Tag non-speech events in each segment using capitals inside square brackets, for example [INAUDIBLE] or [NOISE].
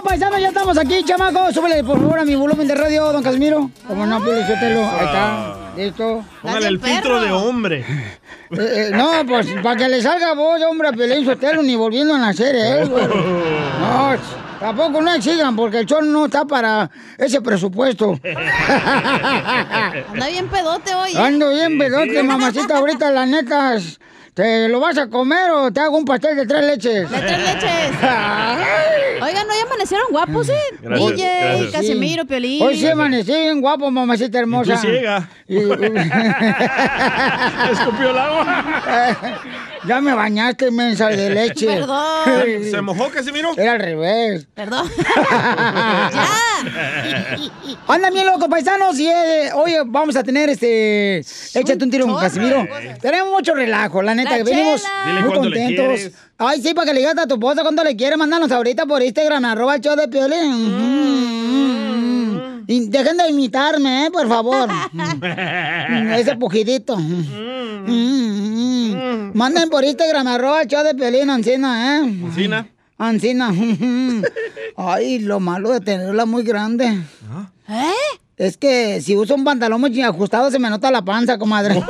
Dios, paisano, ya estamos aquí, chamaco. Súbele, por favor, a mi volumen de radio, don Casimiro. Como no, suéltelo. Ahí está. Listo. Póngale el filtro de hombre. [LAUGHS] Eh, eh, no, pues para que le salga voz, hombre, a Pelín Sotelo, ni volviendo a nacer, ¿eh? güey. [LAUGHS] No, tampoco no exigan, porque el show no está para ese presupuesto. Anda bien pedote hoy. ¿eh? Ando bien pedote, mamacita, ahorita la neta, ¿te lo vas a comer o te hago un pastel de tres leches? De tres leches. [LAUGHS] Oigan, ¿no ya amanecieron guapos, eh? Gracias, DJ, gracias. Casimiro, Piolín. Hoy sí amanecí bien guapo, mamacita hermosa. tú ciega. Y- [LAUGHS] Escupió el agua. [LAUGHS] ya me bañaste, mensa de leche. Perdón. ¿Se mojó, Casimiro? Era al revés. Perdón. [LAUGHS] Andan bien locos, paisanos. Y eh, hoy vamos a tener este. Échate un tiro con Casimiro. Tenemos mucho relajo, la neta. La que venimos. Dile muy le contentos. Ay, sí, para que le digas a tu esposa cuánto le quieres. Mándanos ahorita por Instagram, arroba el show de Piolín. Mm. Y dejen de imitarme, ¿eh? Por favor. [LAUGHS] Ese pujidito. Mm. Manden por Instagram, arroba el show de Piolín, Ancina, ¿eh? Ancina. Ancina. [LAUGHS] Ay, lo malo de tenerla muy grande. ¿Eh? Es que si uso un pantalón muy ajustado se me nota la panza, comadre. [LAUGHS]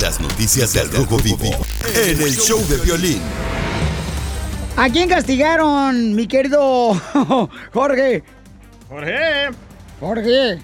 Las noticias del Rojo Vivo en el show de Piolín. ¿A quién castigaron, mi querido [LAUGHS] Jorge? Jorge. Jorge.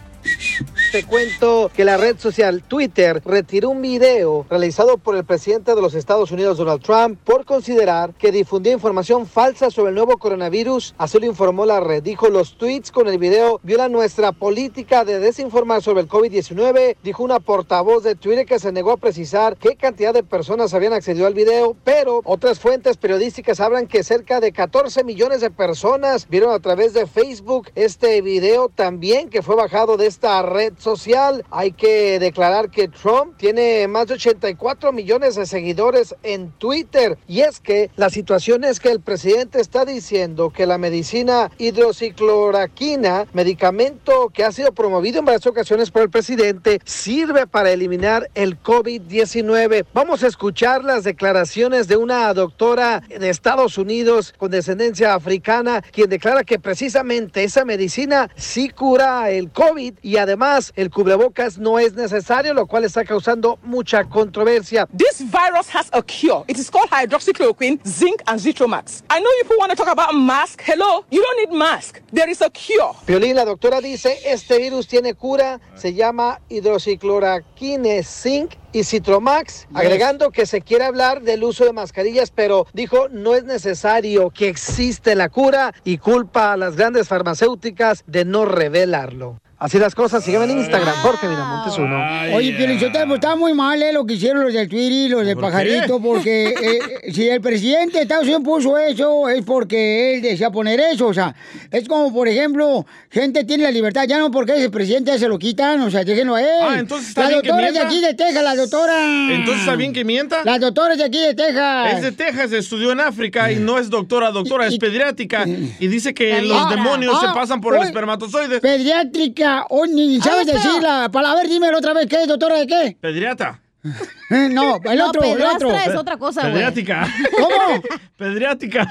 Te cuento que la red social Twitter retiró un video realizado por el presidente de los Estados Unidos, Donald Trump, por considerar que difundió información falsa sobre el nuevo coronavirus. Así lo informó la red. Dijo, los tweets con el video violan nuestra política de desinformar sobre el COVID-19. Dijo una portavoz de Twitter que se negó a precisar qué cantidad de personas habían accedido al video, pero otras fuentes periodísticas hablan que cerca de 14 millones de personas vieron a través de Facebook este video también que fue bajado de esta red social. Hay que declarar que Trump tiene más de 84 millones de seguidores en Twitter. Y es que la situación es que el presidente está diciendo que la medicina hidrocicloroquina, medicamento que ha sido promovido en varias ocasiones por el presidente, sirve para eliminar el COVID-19. Vamos a escuchar las declaraciones de una doctora de Estados Unidos con descendencia africana, quien declara que precisamente esa medicina sí cura el COVID y además el cubrebocas no es necesario, lo cual está causando mucha controversia. This virus has a cure. It is called hydroxychloroquine, zinc, and Zitromax. I know people want to talk about mask. Hello, you don't need mask. There is a cure. Piolín, la doctora dice, este virus tiene cura, se llama hidrocicloroquine zinc y Citromax, agregando que se quiere hablar del uso de mascarillas, pero dijo no es necesario que existe la cura y culpa a las grandes farmacéuticas de no revelarlo. Así las cosas, síganme en Instagram, Jorge Miramontes uno. Oye, Pielichotelo, está muy mal eh, lo que hicieron los del Twitter y los del ¿Por qué? pajarito, porque [LAUGHS] eh, si el presidente de Estados Unidos puso eso, es porque él desea poner eso. O sea, es como, por ejemplo, gente tiene la libertad, ya no porque es el presidente, ya se lo quitan, o sea, déjenlo a él. Ah, entonces está La bien que doctora es de aquí de Texas, la doctora. Entonces, ¿está bien que mienta? La doctora es de aquí de Texas. Es de Texas, estudió en África y no es doctora, doctora, Y- es pediátrica. Y dice que los demonios Ah, se pasan por el oye, espermatozoide. Pediátrica, o ni sabes pero- decir la palabra. A ver, dímelo otra vez, ¿qué es, doctora de qué? Pediatra. [LAUGHS] No, el No, otro, el otro. es otra cosa, güey. Pediátrica. [LAUGHS] ¿Cómo? [LAUGHS] Pediátrica.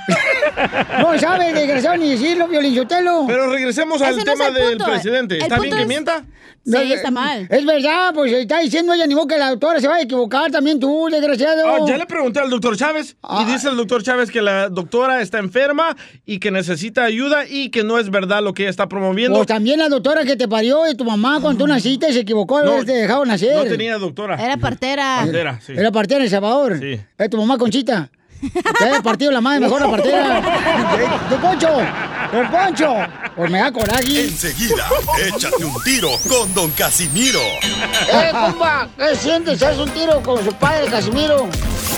No sabes, desgraciado, ni decirlo, Violinchotelo. Pero regresemos al Ese no es tema el del punto. presidente. El ¿Está bien punto que es- mienta? Sí, está mal. Es verdad, pues está diciendo ella, ni modo que la doctora se va a equivocar también tú, desgraciado. Ah, ya le pregunté al doctor Chávez Ah. y dice el doctor Chávez que la doctora está enferma y que necesita ayuda y que no es verdad lo que ella está promoviendo. Pues también la doctora que te parió y tu mamá cuando tú naciste se equivocó, No, no, te dejaron nacer. No tenía doctora. Era partera. [LAUGHS] Era, sí. Era partera en El Salvador. Sí. Es tu mamá Conchita. [LAUGHS] Te haya partido la madre mejor la partera. [LAUGHS] ¡Don Poncho! ¡Don Poncho! Pues me da coraje. Enseguida, échate un tiro con Don Casimiro. ¡Eh, compa! ¿Qué sientes? ¿Haz un tiro con su padre, Casimiro?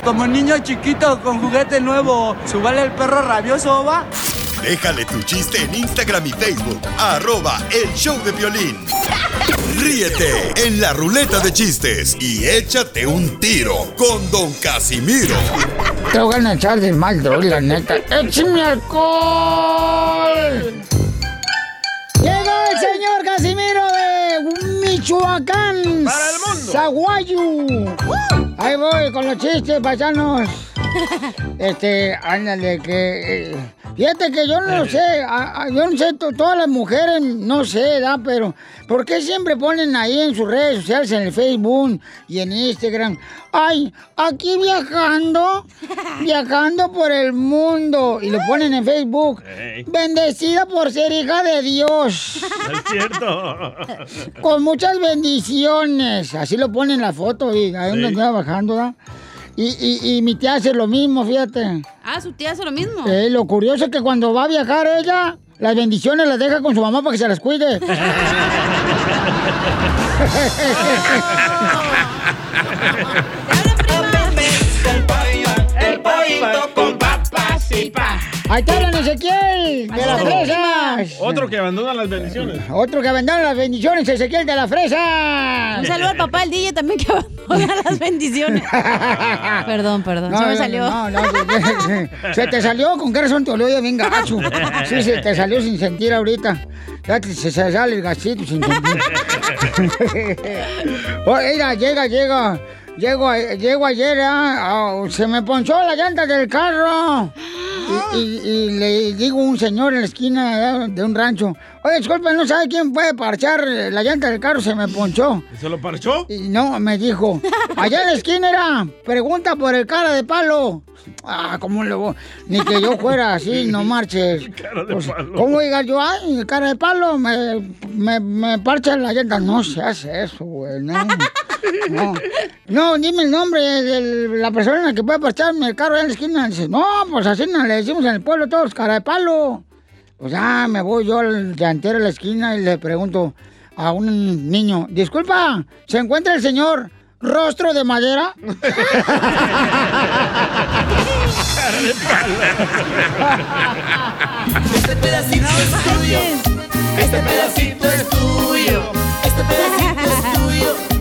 Como niño chiquito con juguete nuevo, ¿subale el perro rabioso, va? Déjale tu chiste en Instagram y Facebook. Arroba El Show de Violín. Ríete en la ruleta de chistes y échate un tiro con Don Casimiro. Te voy a echar de mal, droga, la neta. ¡Échame alcohol! Llegó el señor Casimiro de Michoacán. ¡Para el mundo! ¡Zaguayo! Ahí voy con los chistes, paisanos. [LAUGHS] Este, ándale, que... eh, fíjate que yo no sé, a- a- yo no sé, to- todas las mujeres, no sé, ¿verdad? Pero, ¿por qué siempre ponen ahí en sus redes sociales, en el Facebook y en Instagram? Ay, aquí viajando, [LAUGHS] viajando por el mundo. Y lo ponen en Facebook. Bendecida por ser hija de Dios. [LAUGHS] Es cierto. Con muchas bendiciones. Así lo ponen en la foto y ahí donde Sí. andaba bajando, ¿verdad? Y, y, y mi tía hace lo mismo, fíjate. Ah, su tía hace lo mismo. Eh, lo curioso es que cuando va a viajar ella, las bendiciones las deja con su mamá para que se las cuide. [LAUGHS] [LAUGHS] Ahí te hablan Ezequiel, de las fresas. Otro que abandona las bendiciones. Otro que abandonan las bendiciones, Ezequiel de las fresas. Un saludo al papá del DJ también que abandona [LAUGHS] las bendiciones. [LAUGHS] perdón, perdón. se me salió. No, no, se, se- te salió, ¿con qué razón te olió bien gacho? Sí, se te salió sin sentir ahorita. Ya te- se, se sale el gachito sin sentir. [LAUGHS] oh, mira, llega, llega. Llego, a- llego ayer, ah, ah, se me ponchó la llanta del carro. Y, y- y le digo a un señor en la esquina de un rancho, oye, disculpe, ¿no sabe quién puede parchar la llanta del carro? Se me ponchó. ¿Y se lo parchó? Y no, me dijo, allá en la esquina era, pregunta por el cara de palo. Ah, ¿cómo le voy? Ni que yo fuera así, no [LAUGHS] marches. Cara de Pues, palo. ¿Cómo diga yo? Ay, cara de palo, me, me, me parcha la llanta. No se hace eso, güey, no. No, no, dime el nombre de la persona que puede parcharme el carro allá en la esquina. Dice, no, pues así no le decimos en el pueblo todos, cara de palo. Pues ya me voy yo al llantero de la esquina y le pregunto a un niño, disculpa, ¿se encuentra el señor rostro de madera? [LAUGHS] [LAUGHS] Este pedacito es tuyo. Este pedacito es tuyo. Este pedacito es tuyo.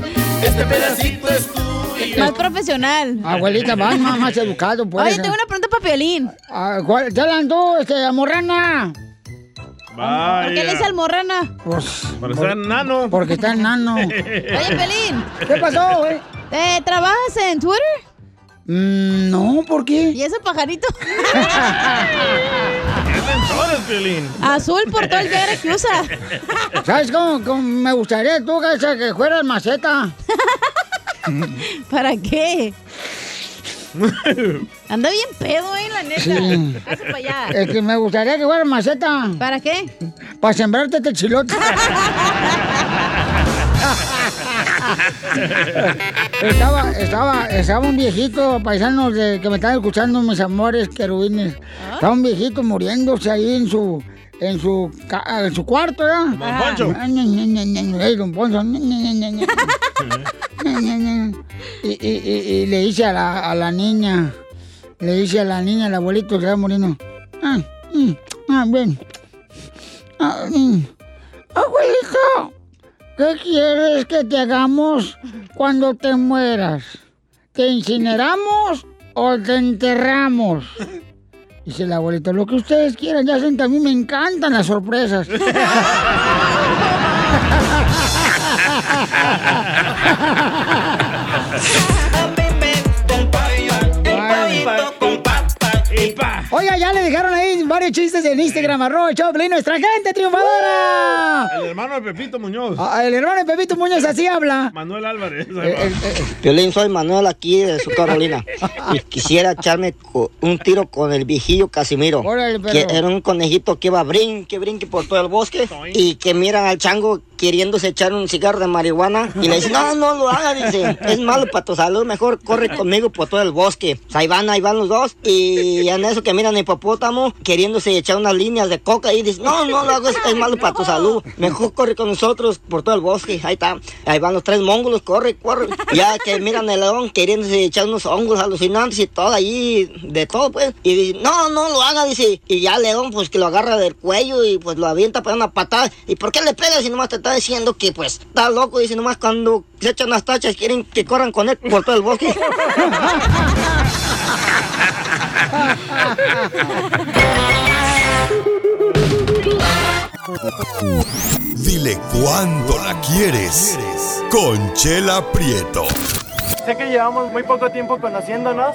Este pedacito es tuyo. Más profesional. Abuelita, más, más, más educado, pues. Oye, tengo una pregunta para Piolín. Ah, ¿cuál? ¿Ya la andó, este, amorrana? Vaya. ¿Por qué le dice almorrana? Pues, Para estar enano. porque está enano. [LAUGHS] Oye, Piolín, ¿Qué pasó, güey? ¿eh, ¿trabajas en Twitter? Mm, no, ¿por qué? ¿Y ese pajarito? [LAUGHS] ¿Qué mentores, Piolín? Azul por todo el viaje que usa. ¿Sabes cómo, cómo me gustaría tú, Gacha, que fueras maceta? [LAUGHS] ¿Para qué? Anda bien pedo, eh, la neta. Sí. Hazte para allá. Es que me gustaría que fueras maceta. ¿Para qué? Para sembrarte este chilote. [LAUGHS] estaba, estaba, estaba un viejito, paisanos de, que me están escuchando, mis amores querubines. Estaba un viejito muriéndose ahí en su, en su, en su cuarto, ¿verdad? Don Poncho. Ah, don. Y, y, y, y le dice a la, a la niña, le dice a la niña, el abuelito que está muriendo, ah, mm, ah, ven. Ah, mm. Abuelito, ¿qué quieres que te hagamos cuando te mueras? ¿Te incineramos o te enterramos? Dice el abuelito, lo que ustedes quieran, ya saben a mí me encantan las sorpresas. [LAUGHS] ya le dejaron ahí varios chistes en Instagram, arroba Choplin, nuestra gente triunfadora. El hermano de Pepito Muñoz. Ah, el hermano de Pepito Muñoz así habla. Manuel Álvarez. Eh, eh, Violín, soy Manuel aquí de su Carolina. Y quisiera echarme un tiro con el viejillo Casimiro. Órale. Que era un conejito que iba brinque, brinque por todo el bosque. Y que miran al chango queriéndose echar un cigarro de marihuana y le dice, no, no lo haga, dice, es malo para tu salud, mejor corre conmigo por todo el bosque. Pues ahí van, ahí van los dos y en eso que miran hipopótamo queriéndose echar unas líneas de coca y dice, no, no lo hago, es, es malo para tu salud, mejor corre con nosotros por todo el bosque. Ahí está, ahí van los tres mongolos, corre, corre. Ya que miran el león queriéndose echar unos hongos alucinantes y todo ahí, de todo pues. Y dice, no, no lo haga, dice. Y ya el león pues que lo agarra del cuello y pues lo avienta para una patada. ¿Y por qué le pega si nomás te está diciendo que pues está loco? Dice nomás cuando se echan las tachas quieren que corran con él por todo el bosque. Dile cuándo la quieres. Conchela Prieto. Sé que llevamos muy poco tiempo conociéndonos.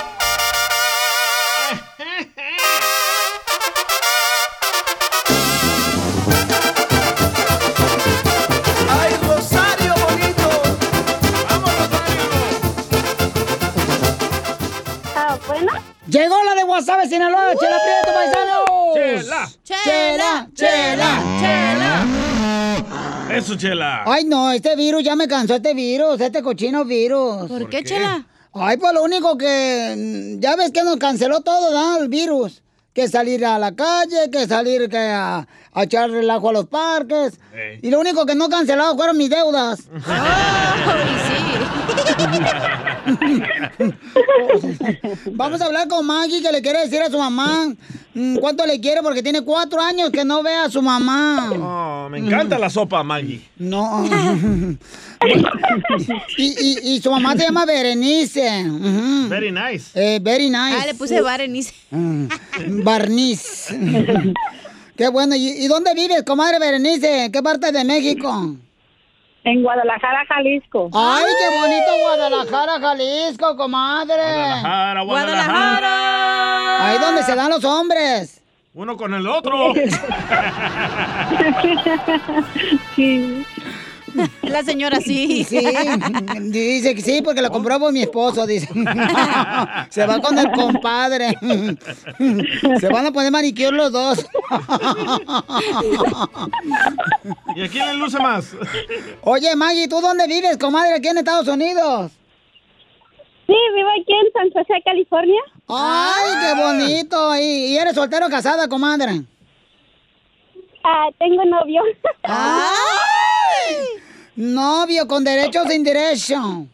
Llegó la de WhatsApp, Sinaloa, Chela Prieto, paisanos. Chela. Chela, chela, chela. Eso, Chela. Ay, no, este virus ya me cansó, este virus, este cochino virus. ¿Por qué, Chela? Ay, pues lo único que. mm, Ya ves que nos canceló todo, ¿no? El virus. Que salir a la calle, que salir que a, a echar relajo a los parques. Y lo único que no cancelado fueron mis deudas. [LAUGHS] [LAUGHS] Vamos a hablar con Maggie que le quiere decir a su mamá mm, cuánto le quiere porque tiene cuatro años que no ve a su mamá. Oh, me encanta la sopa, Maggie. No. [LAUGHS] y, y, y su mamá se llama Berenice. Very nice. Eh, very nice. Ah, le puse Berenice. Mm, Barniz. [LAUGHS] Qué bueno. ¿Y, y dónde vives, comadre Berenice? ¿En qué parte de México? En Guadalajara, Jalisco. ¡Ay, qué bonito Guadalajara, Jalisco, comadre! Guadalajara, Guadalajara. Ahí donde se dan los hombres. Uno con el otro. [LAUGHS] Sí. La señora sí. Sí, dice que sí, porque lo compró por mi esposo, dice. [LAUGHS] Se va con el compadre. Se van a poner manicure los dos. [LAUGHS] ¿Y a quién le luce más? Oye, Maggie, ¿tú dónde vives, comadre, aquí en Estados Unidos? Sí, vivo aquí en San José, California. ¡Ay, qué bonito! ¿Y, y eres soltero o casada, comadre? Ah, tengo novio. [LAUGHS] Novio, con derecho o sin derecho.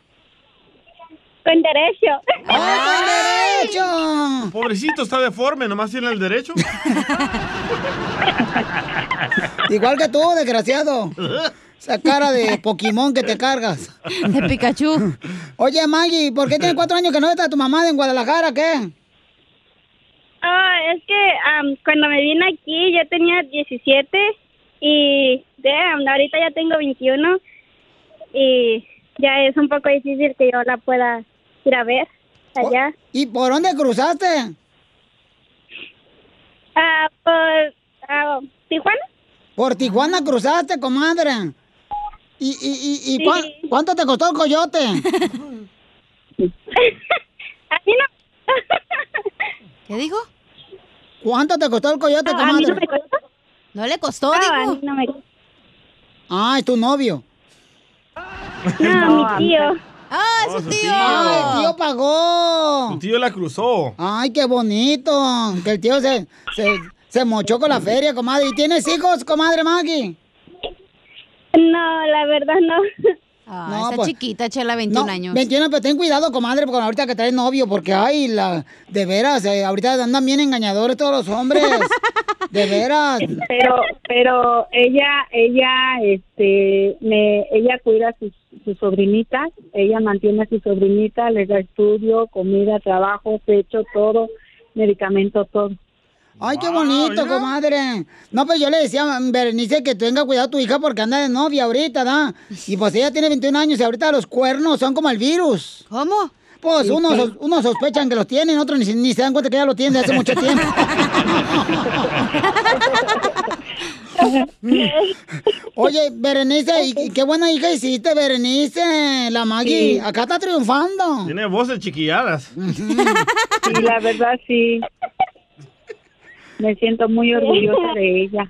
Con derecho. [LAUGHS] ¡Ay, con derecho! Pobrecito, está deforme, nomás tiene el derecho. [LAUGHS] Igual que tú, desgraciado. Esa cara de Pokémon que te cargas. De Pikachu. Oye, Maggie, ¿por qué tienes cuatro años que no está tu mamá en Guadalajara? ¿Qué? Ah, es que am, cuando me vine aquí yo tenía 17 y damn, ahorita ya tengo 21 y ya es un poco difícil que yo la pueda ir a ver allá. ¿Y por dónde cruzaste? Ah, por ah, Tijuana. Por Tijuana cruzaste, comadre. ¿Y, y, y, y cuán- cuánto te costó el coyote? [LAUGHS] A mí no. ¿Qué dijo? ¿Cuánto te costó el coyote, No, a mí comadre? no me costó. No le costó, No, dijo. a mí no me Ah, es tu novio. No, mi tío. ¡Ah, Oh, su su tío! tío. ¡Ah, el tío pagó! Tu tío la cruzó. ¡Ay, qué bonito! Que el tío se, se, se mochó con la feria, comadre. ¿Y tienes hijos, comadre Maggie? No, la verdad no. Ah, No, está pues- chiquita, Chela, 21 No, años. 21, pero ten cuidado, comadre, porque ahorita que traes novio, porque ay, la, de veras, eh, ahorita andan bien engañadores todos los hombres. [LAUGHS] De veras. Pero, pero ella, ella, este, me, ella cuida a sus, sus sobrinitas, ella mantiene a sus sobrinitas, les da estudio, comida, trabajo, techo, todo, medicamento, todo. Ay, qué bonito, comadre. No, pues yo le decía a Berenice que tenga cuidado tu hija porque anda de novia ahorita, ¿da? Y pues ella tiene 21 años y ahorita los cuernos son como el virus. ¿Cómo? Pues unos, sos- unos sospechan que los tienen, otros ni, ni se dan cuenta que ya lo tienen desde hace mucho tiempo. [LAUGHS] Oye, Berenice, ¿y y qué buena hija hiciste, Berenice? La Maggie, Sí. acá está triunfando. Tiene voces chiquilladas. [LAUGHS] Sí, la verdad sí. Me siento muy orgullosa de ella.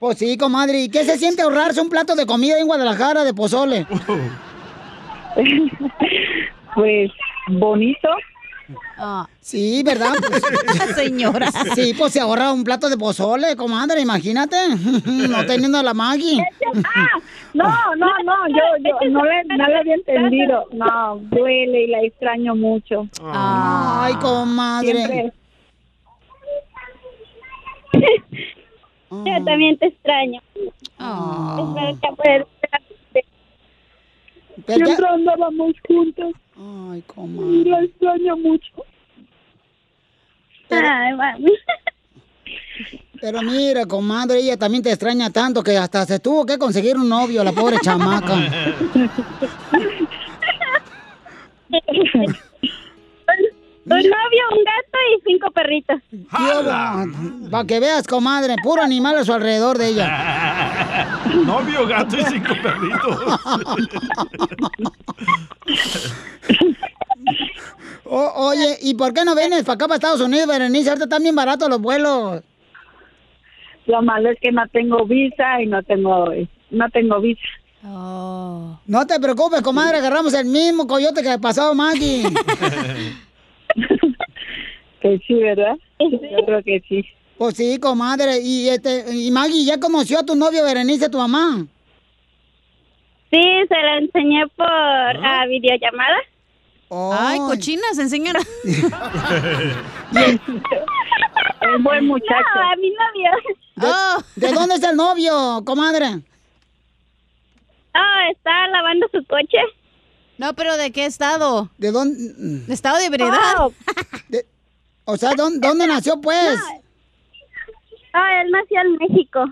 Pues sí, comadre. ¿Y qué se siente ahorrarse un plato de comida en Guadalajara de pozole? [LAUGHS] Pues bonito. Sí, ¿verdad? [LAUGHS] Pues- Señora. Sí, pues se ahorra un plato de pozole, comadre, imagínate. [LAUGHS] No teniendo a la Maggie. Ah, no, no, no, yo, yo no, le, no le había entendido. No, duele y la extraño mucho. Ay, comadre. Siempre. [LAUGHS] Yo también te extraño. Espero que puedas Siempre andábamos juntos. Ay, comadre. la extraño mucho. Ay, mami. [LAUGHS] Pero mira, comadre, ella también te extraña tanto que hasta se tuvo que conseguir un novio, la pobre chamaca. [LAUGHS] Un novio, un gato y cinco perritos. Para que veas, comadre, puro animal a su alrededor de ella. [LAUGHS] Novio, gato y cinco perritos. O- oye, ¿y por qué no vienes para acá, para Estados Unidos, Berenice? Ahorita están bien baratos los vuelos. Lo malo es que no tengo visa y no tengo, no tengo visa. No te preocupes, comadre, agarramos el mismo coyote que pasó Maggie. [LAUGHS] [LAUGHS] Que sí, ¿verdad? Yo creo que sí. Pues sí, comadre. Y este, y Maggie, ¿ya conoció a tu novio Berenice, tu mamá? Sí, se lo enseñé por ah, videollamada. Ay, cochinas, enseñan. [LAUGHS] [LAUGHS] Es buen muchacho. No, a mi novio. ¿De, ¿de dónde es el novio, comadre? Ah, está lavando su coche. No, pero ¿de qué estado? ¿De dónde? ¿De estado de ebriedad? Oh. [LAUGHS] De- o sea, ¿dónde, dónde nació, pues? Ah, él nació en México.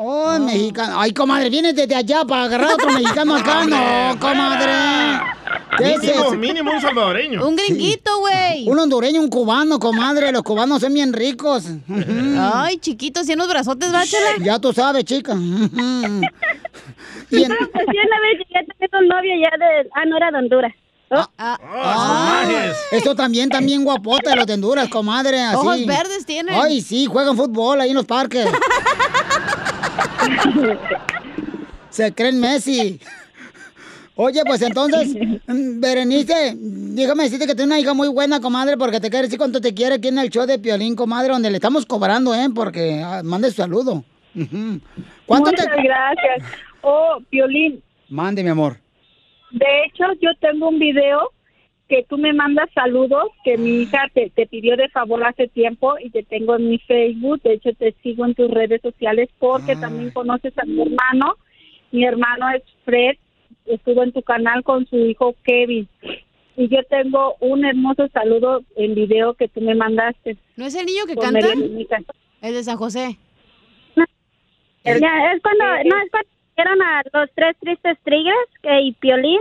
Oh, mexicano. Ay, comadre, vienes desde allá para agarrar a otro mexicano acá. [LAUGHS] No, comadre. ¿Qué es Mínimo, mínimo un salvadoreño. Un gringuito, güey. Un hondureño, un cubano, comadre. Los cubanos son bien ricos. Ay, chiquitos, ¿y unos brazotes, báchala? Ya tú sabes, chica. [LAUGHS] Y en- Sí, una vez llegué a tener un novio ya de... Ah, no era de Honduras. Oh. Ah, eso también, también guapote, los de Honduras, comadre. Así. Ojos verdes tienen. Ay, sí, juegan fútbol ahí en los parques. [LAUGHS] Se creen Messi. Oye, pues entonces, mm, Berenice, déjame decirte que tienes una hija muy buena, comadre, porque te quiere decir cuánto te quiere aquí en el show de Piolín, comadre, donde le estamos cobrando, ¿eh? Porque ah, mande su saludo. Ujú. ¿Cuánto Muchas te...? gracias. Oh, Piolín, Mande, mi amor. de hecho yo tengo un video que tú me mandas saludos que mi hija te, te pidió de favor hace tiempo y te tengo en mi Facebook. De hecho te sigo en tus redes sociales porque también conoces a mi hermano. Mi hermano es Fred, estuvo en tu canal con su hijo Kevin. Y yo tengo un hermoso saludo en video que tú me mandaste. ¿No es el niño que canta? El de San José. Ya, es cuando... No, es cuando a los tres tristes tigres que, y Piolín.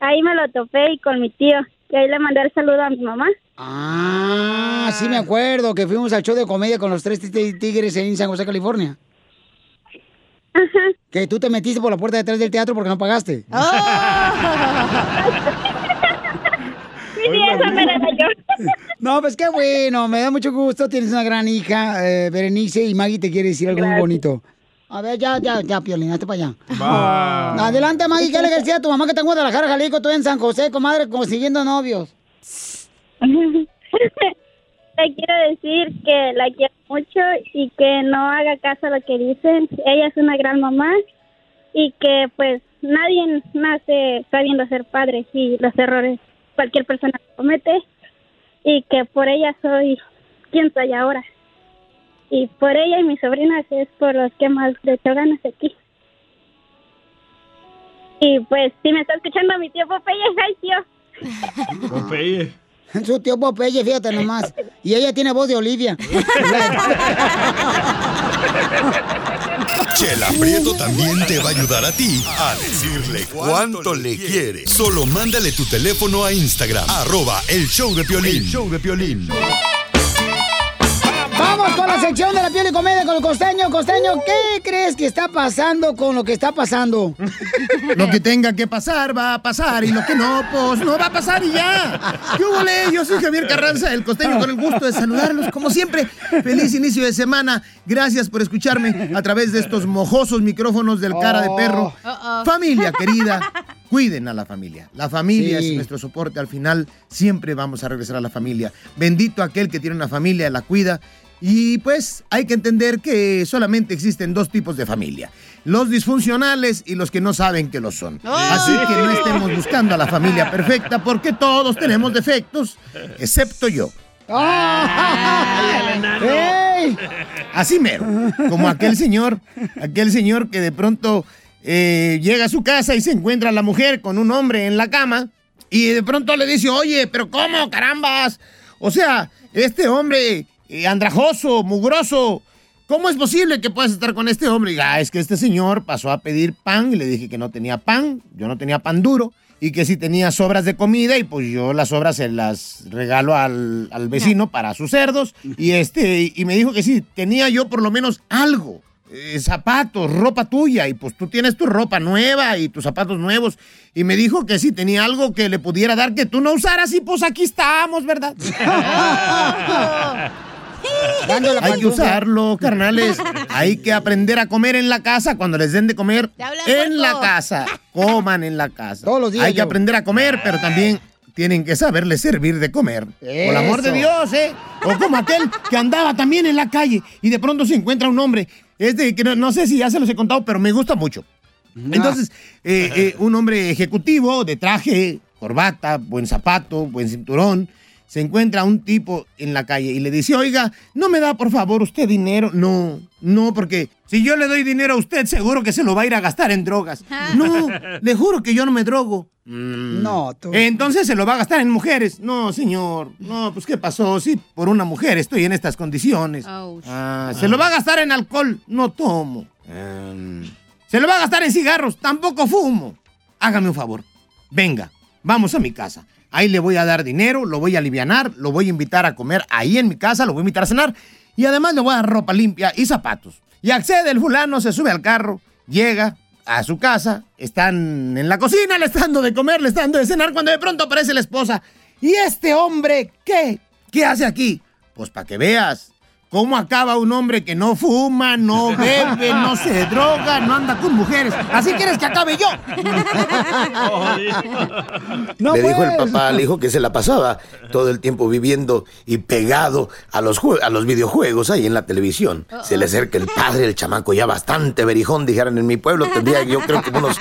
Ahí me lo topé y con mi tío. Y ahí le mandé el saludo a mi mamá. Ah, sí me acuerdo que fuimos al show de comedia con los tres tig- tigres en San José, California. Que tú te metiste por la puerta de atrás del teatro porque no pagaste. [LAUGHS] Sí, esa yo. No, pues qué bueno, me da mucho gusto. Tienes una gran hija, eh, Berenice, y Maggie te quiere decir algo muy bonito. A ver, ya, ya, ya, Piolín, hazte para allá. Va. Adelante, Maggie, ¿qué le decir a tu mamá que está en Guadalajara, Jalisco, tú en San José, comadre, consiguiendo novios? [LAUGHS] Le quiero decir que la quiero mucho y que no haga caso a lo que dicen. Ella es una gran mamá y que pues nadie nace sabiendo ser padre y los errores cualquier persona comete y que por ella soy quien soy ahora. Y por ella y mis sobrinas es por los que más le echo ganas aquí. Y pues si me está escuchando mi tío Popeye, [LAUGHS] ay tío. [LAUGHS] Popeye. [LAUGHS] Su tío Popeye, fíjate nomás. Y ella tiene voz de Olivia. Chela Prieto también te va a ayudar a ti a decirle cuánto le quiere. Solo mándale tu teléfono a Instagram, arroba el show de Piolín. El show de Piolín. Vamos con la sección de la piel y comedia con el costeño. Costeño, ¿qué crees que está pasando con lo que está pasando? [LAUGHS] Lo que tenga que pasar va a pasar y lo que no, pues no va a pasar y ya. ¿Qué hubo, le? Yo soy Javier Carranza, el costeño, con el gusto de saludarlos como siempre. Feliz inicio de semana. Gracias por escucharme a través de estos mojosos micrófonos del cara de perro. Uh-oh. Familia querida, [LAUGHS] cuiden a la familia. La familia Sí. es nuestro soporte. Al final siempre vamos a regresar a la familia. Bendito aquel que tiene una familia, la cuida. Y pues hay que entender que solamente existen dos tipos de familia. Los disfuncionales y los que no saben que lo son. Así que no estemos buscando a la familia perfecta porque todos tenemos defectos, excepto yo. [LAUGHS] ¡Ey! Así mero, como aquel señor, aquel señor que de pronto eh, llega a su casa y se encuentra a la mujer con un hombre en la cama y de pronto le dice, oye, pero ¿cómo, carambas? O sea, este hombre eh, andrajoso, mugroso, ¿cómo es posible que puedas estar con este hombre? Y, "Ah, es que este señor pasó a pedir pan y le dije que no tenía pan, yo no tenía pan duro. Y que si tenía sobras de comida y pues yo las sobras se las regalo al, al vecino para sus cerdos. Y este, y me dijo que sí, tenía yo por lo menos algo. eh, zapatos, ropa tuya, y pues tú tienes tu ropa nueva y tus zapatos nuevos. Y me dijo que sí, tenía algo que le pudiera dar que tú no usaras, y pues aquí estamos, ¿verdad? [LAUGHS] [LAUGHS] Dando la Hay que usarlo, carnales. Hay que aprender a comer en la casa cuando les den de comer habla, en puerco. la casa. Coman en la casa. Todos los días Hay que yo. aprender a comer, pero también tienen que saberle servir de comer. Por el amor de Eso. Dios, ¿eh? O como aquel que andaba también en la calle y de pronto se encuentra un hombre. Este que no, no sé si ya se los he contado, pero me gusta mucho. Entonces, eh, eh, un hombre ejecutivo de traje, corbata, buen zapato, buen cinturón, se encuentra un tipo en la calle y le dice, oiga, ¿no me da por favor usted dinero? No, no, porque si yo le doy dinero a usted, seguro que se lo va a ir a gastar en drogas. [LAUGHS] No, le juro que yo no me drogo. "Mm, No, tú. Entonces se lo va a gastar en mujeres. No, señor. No, pues ¿qué pasó? Sí, por una mujer estoy en estas condiciones. Ah, se lo va a gastar en alcohol. No tomo. Em, se lo va a gastar en cigarros. Tampoco fumo. Hágame un favor. Venga, vamos a mi casa. Ahí le voy a dar dinero, lo voy a alivianar, lo voy a invitar a comer ahí en mi casa, lo voy a invitar a cenar y además le voy a dar ropa limpia y zapatos. Y accede el fulano, se sube al carro, llega a su casa, están en la cocina, le están dando de comer, le están dando de cenar cuando de pronto aparece la esposa. ¿Y este hombre qué? ¿Qué hace aquí? Pues para que veas cómo acaba un hombre que no fuma, no [LAUGHS] bebe, no se droga, no anda con mujeres. Así quieres que acabe yo. [LAUGHS] No le dijo el pues. papá al hijo que se la pasaba todo el tiempo viviendo y pegado a los, a los videojuegos ahí en la televisión. Se le acerca el padre, el chamaco ya bastante berijón, dijeran en mi pueblo, tendría yo creo que unos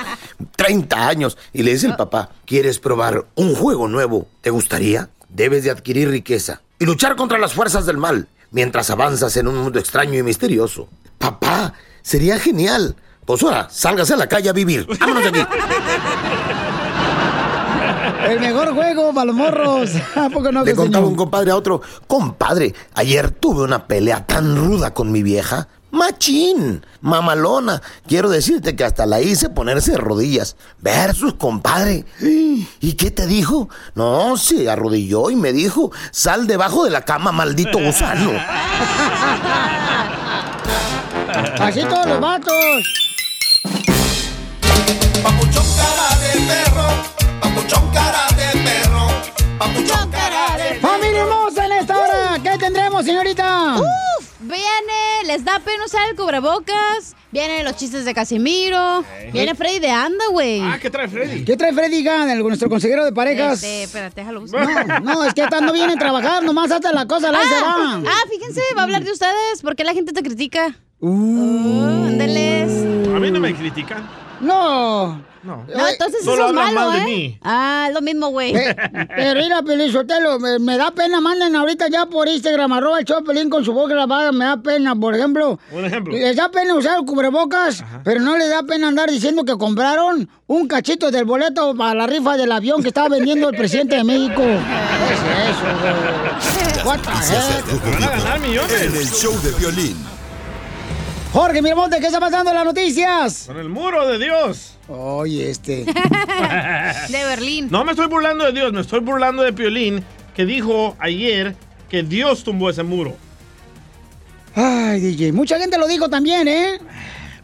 30 años. Y le dice el papá, ¿quieres probar un juego nuevo? ¿Te gustaría? Debes de adquirir riqueza y luchar contra las fuerzas del mal mientras avanzas en un mundo extraño y misterioso. Papá, sería genial. Pues ahora, sálgase a la calle a vivir. Vámonos de aquí. El mejor juego para los morros. [LAUGHS] ¿A poco no, Le contaba un compadre a otro, compadre, ayer tuve una pelea tan ruda con mi vieja. Machín, mamalona. Quiero decirte que hasta la hice ponerse de rodillas. Versus, compadre. ¿Y qué te dijo? No, se arrodilló y me dijo, sal debajo de la cama, maldito gusano. [LAUGHS] Así todos los vatos. Papuchón cara de perro, papuchón cara de perro, papuchón cara de Familia hermosa, en esta hora, ¿qué tendremos, señorita? Uf, viene, les da pena usar el cubrebocas, vienen los chistes de Casimiro, viene Freddy de Anda, güey. Ah, ¿qué trae Freddy? ¿Qué trae Freddy el- nuestro consejero de parejas? Este, espérate, déjalo buscar. No, no, es que estando bien en trabajar, nomás hasta la cosa, la va. Ah, ah, fíjense, va a hablar de ustedes. ¿Por qué la gente te critica? Uh, ándeles. A mí no me critican. No. No. No, entonces Solo eso es hablan malo, mal de ¿eh? mí. Ah, lo mismo, güey. Eh, pero mira, Pelín Sotelo, me, me da pena, manden ahorita ya por Instagram, arroba el show de Pelín con su voz grabada, me da pena, por ejemplo. Un ejemplo. Les da pena usar el cubrebocas, pero no les da pena andar diciendo que compraron un cachito del boleto para la rifa del avión que estaba vendiendo el presidente de México. ¿Qué es eso, güey? What the heck? Van a ganar millones. En el show de violín. Jorge Miramonte, ¿qué está pasando en las noticias? Con el muro de Dios. Oye, este. [LAUGHS] De Berlín. No me estoy burlando de Dios, me estoy burlando de Piolín, que dijo ayer que Dios tumbó ese muro. Ay, DJ. Mucha gente lo dijo también, ¿eh?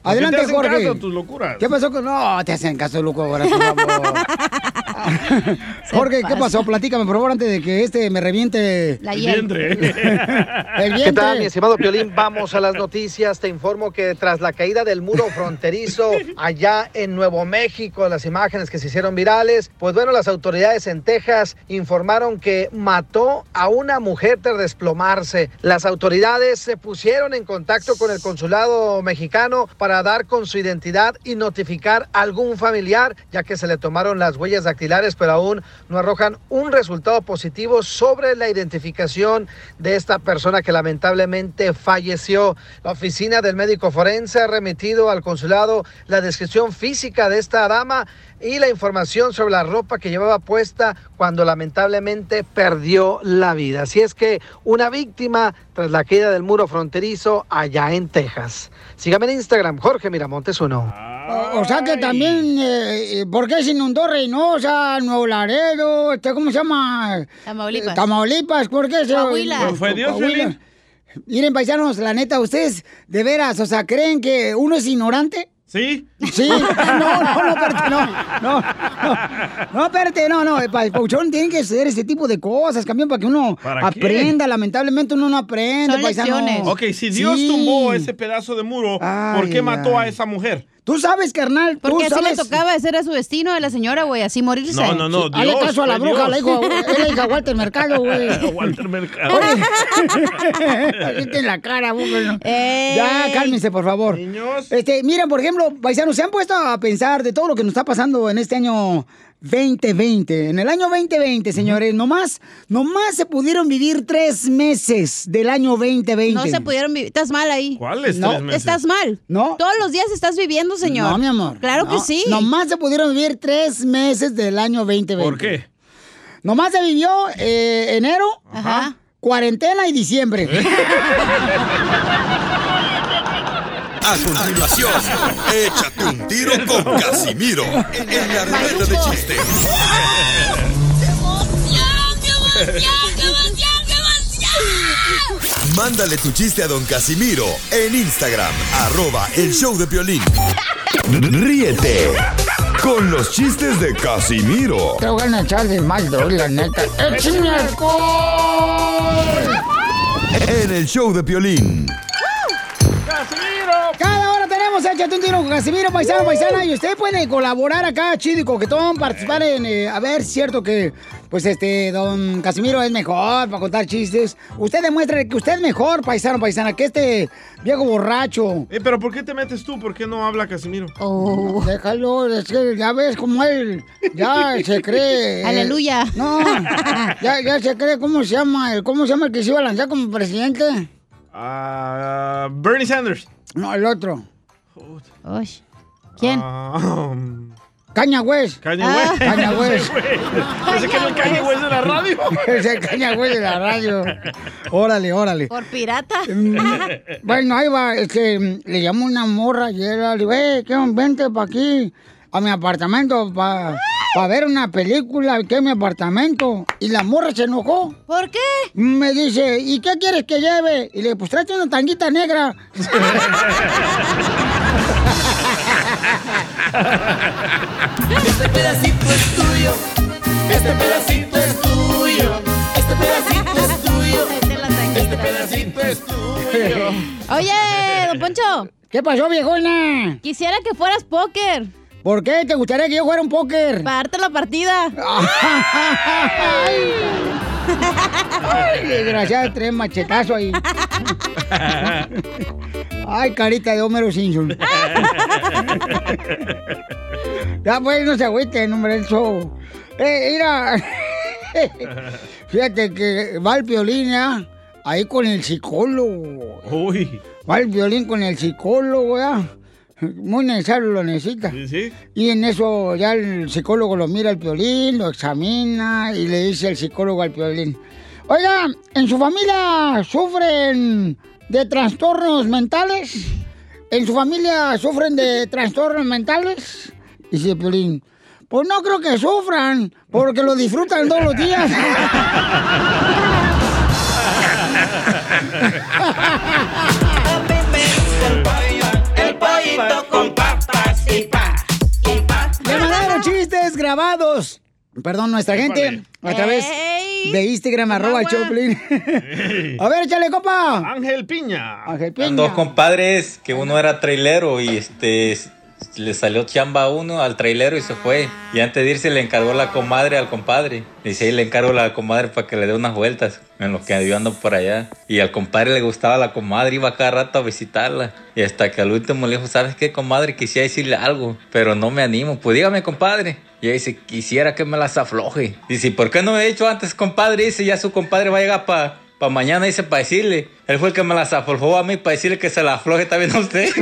Adelante, te hacen Jorge. caso tus locuras? ¿Qué pasó con.? No, te hacen caso, loco, ahora. [LAUGHS] [LAUGHS] Jorge, ¿qué pasó? Platícame, por favor, antes de que este me reviente. La vientre. [LAUGHS] El ¿Qué tal, mi estimado Piolín? Vamos a las noticias. Te informo que tras la caída del muro fronterizo [LAUGHS] allá en Nuevo México, las imágenes que se hicieron virales, pues bueno, las autoridades en Texas informaron que mató a una mujer tras desplomarse. Las autoridades se pusieron en contacto con el consulado mexicano para dar con su identidad y notificar a algún familiar, ya que se le tomaron las huellas dactilares, pero aún no arrojan un resultado positivo sobre la identificación de esta persona que lamentablemente falleció. La oficina del médico forense ha remitido al consulado la descripción física de esta dama y la información sobre la ropa que llevaba puesta cuando lamentablemente perdió la vida. Así es que una víctima tras la caída del muro fronterizo allá en Texas. Sígame en Instagram, Jorge Miramontes uno. O, o sea que también, eh, eh, ¿por qué se inundó Reynosa, Nuevo Laredo, este, ¿cómo se llama? Tamaulipas. Eh, Tamaulipas, ¿por qué se Coahuila. Pues fue Dios, Coahuila. Miren, paisanos, la neta, ¿ustedes de veras, o sea, creen que uno es ignorante? ¿Sí? Sí, no, no, no, espérate, no, no, no, no, espérate, no, no, pa- el pauchón tiene que hacer este tipo de cosas, campeón, para que uno ¿Para qué? aprenda, lamentablemente uno no aprende, Son paisano. Ok, si Dios Sí. tumbó ese pedazo de muro, ¿por qué Ay, mató a ay. esa mujer? Tú sabes, carnal, tú Porque así le tocaba, ese era su destino de la señora, güey, así morirse. No, no, no, Dios. caso a la bruja, la hijo, es la hija Walter Mercado, güey. [LAUGHS] Walter Mercado. [LAUGHS] En la cara, búfalo. Eh. Ya, cálmense, por favor. Niños. Este, miren, por ejemplo, paisanos, se han puesto a pensar de todo lo que nos está pasando en este año 2020. En el año 2020, señores, nomás, nomás se pudieron vivir tres meses del año 2020. No se pudieron vivir. Estás mal ahí. ¿Cuáles No, tres meses? Estás mal. No. Todos los días estás viviendo, señor. No, mi amor. Claro No, que sí. Nomás se pudieron vivir tres meses del año 2020. ¿Por qué? Nomás se vivió eh, enero, Ajá. cuarentena y diciembre. [LAUGHS] A continuación, échate un tiro con Casimiro en la ruleta de chistes. Mándale tu chiste a don Casimiro en Instagram, arroba el show de Piolín. Ríete con los chistes de Casimiro Te voy a echar de mal, doy, la neta. ¡Échame alcohol! en el show de Piolín. Hora tenemos Échate un tiro con Casimiro, paisano, paisana. Y usted puede colaborar acá, chido y coquetón, participar en. eh, a ver, cierto que, pues este, don Casimiro es mejor para contar chistes. Usted demuestre que usted es mejor, paisano, paisana, que este viejo borracho. Eh, pero ¿por qué te metes tú? ¿Por qué no habla Casimiro? Oh. Déjalo, es que ya ves como él ya se [LAUGHS] cree. eh, Aleluya. No, ya, ya se cree, ¿cómo se llama? el- ¿Cómo se llama el que se iba a lanzar como presidente? Ah, Bernie Sanders. No, el otro. Uy. ¿Quién? Ah, um, Caña West. Ah. West. Caña West. Ese que [LAUGHS] es el Kanye West de la radio. Ese Caña West de la radio. Órale, órale. Por pirata. Mm, Bueno, ahí va, este, le llamó una morra y era, le digo, "Eh, ¿qué? Vente para aquí, a mi apartamento, para ver una película, que es mi apartamento. Y la morra se enojó. ¿Por qué? Me dice, ¿y qué quieres que lleve? Y le dije, pues tráete una tanguita negra. Este pedacito es tuyo. Este pedacito es tuyo. Este pedacito es tuyo. Este pedacito es tuyo. Oye, don Poncho. ¿Qué pasó, viejona? Quisiera que fueras póker. ¿Por qué? ¿Te gustaría que yo fuera un póker? Para darte la partida. [LAUGHS] Ay, Ay, desgraciada, tres machetazos ahí. Ay, carita de Homero Simpson. ya pues, no se agüiten, hombre, el show. Eh, mira, [LAUGHS] fíjate que va el violín, ¿ya? Ahí con el psicólogo. Uy. Va el violín con el psicólogo, ¿ya? Muy necesario lo necesita. Sí, sí. Y en eso ya el psicólogo lo mira al violín, lo examina y le dice el psicólogo al violín. Oiga, ¿en su familia sufren de trastornos mentales? ¿En su familia sufren de trastornos mentales? Dice el violín. Pues no creo que sufran, porque lo disfrutan todos los días. [LAUGHS] [LAUGHS] Con papas y pa. Le mandaron chistes grabados. Perdón, nuestra gente, a través de Instagram, arroba Choplin. [LAUGHS] A ver, échale, copa. Ángel Piña. Ángel Eran dos compadres que uno era trailero y este le salió chamba a uno al trailero y se fue. Y antes de irse le encargó la comadre al compadre. Dice, ahí le encargo la comadre para que le dé unas vueltas en lo que yo por allá. Y al compadre le gustaba la comadre, iba cada rato a visitarla. Y hasta que al último le dijo, ¿sabes qué, comadre? Quisiera decirle algo, pero no me animo. Pues dígame, compadre. Y ella dice, quisiera que me las afloje. Dice, ¿por qué no me he dicho antes, compadre? Dice, ya su compadre va a llegar para pa mañana, dice, para decirle. Él fue el que me las aflojó a mí para decirle que se la afloje también a usted. [LAUGHS]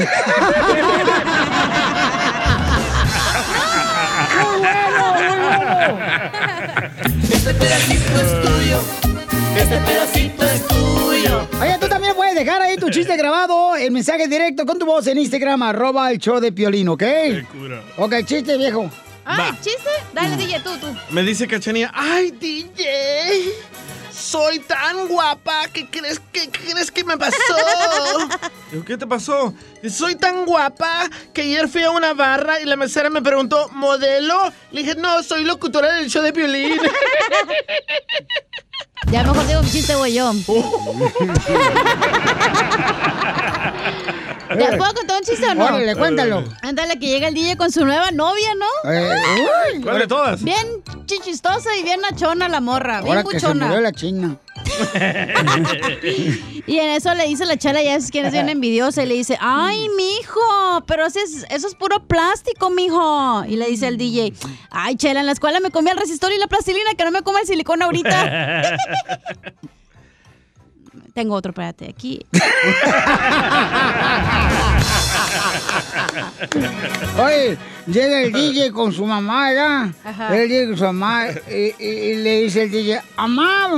[LAUGHS] Este pedacito es tuyo. Este pedacito es tuyo. Oye, tú también puedes dejar ahí tu chiste grabado, el mensaje directo con tu voz en Instagram, arroba el show de Piolín, ¿ok? Ok, chiste, viejo. Ay, ¿chiste? Dale, DJ, tú, tú. Me dice Cachanía, ay, DJ, soy tan guapa, ¿qué crees que, qué crees que me pasó? [LAUGHS] ¿qué te pasó? Soy tan guapa que ayer fui a una barra y la mesera me preguntó, ¿modelo? Le dije, no, soy locutora del show de violín. Ya mejor digo un chiste, güey, yo. [LAUGHS] ¿Ya puedo contar un chiste o no? Órale, cuéntalo. Ándale, que llega el DJ con su nueva novia, ¿no? Eh, uy. ¿Cuál de todas? Bien chichistosa y bien nachona la morra, bien Ahora que se buchona. murió la china. [LAUGHS] Y en eso le dice la chala, ya es quien es bien envidiosa, y le dice, ay, mijo, pero eso es, eso es puro plástico, mijo. Y le dice el DJ, ay, chela, en la escuela me comí el resistor y la plastilina, que no me come el silicón ahorita. [LAUGHS] Tengo otro, espérate, aquí. [LAUGHS] Oye, llega el DJ con su mamá, ¿verdad? Ajá. Llega DJ con su mamá y, y- y le dice el DJ, mamá,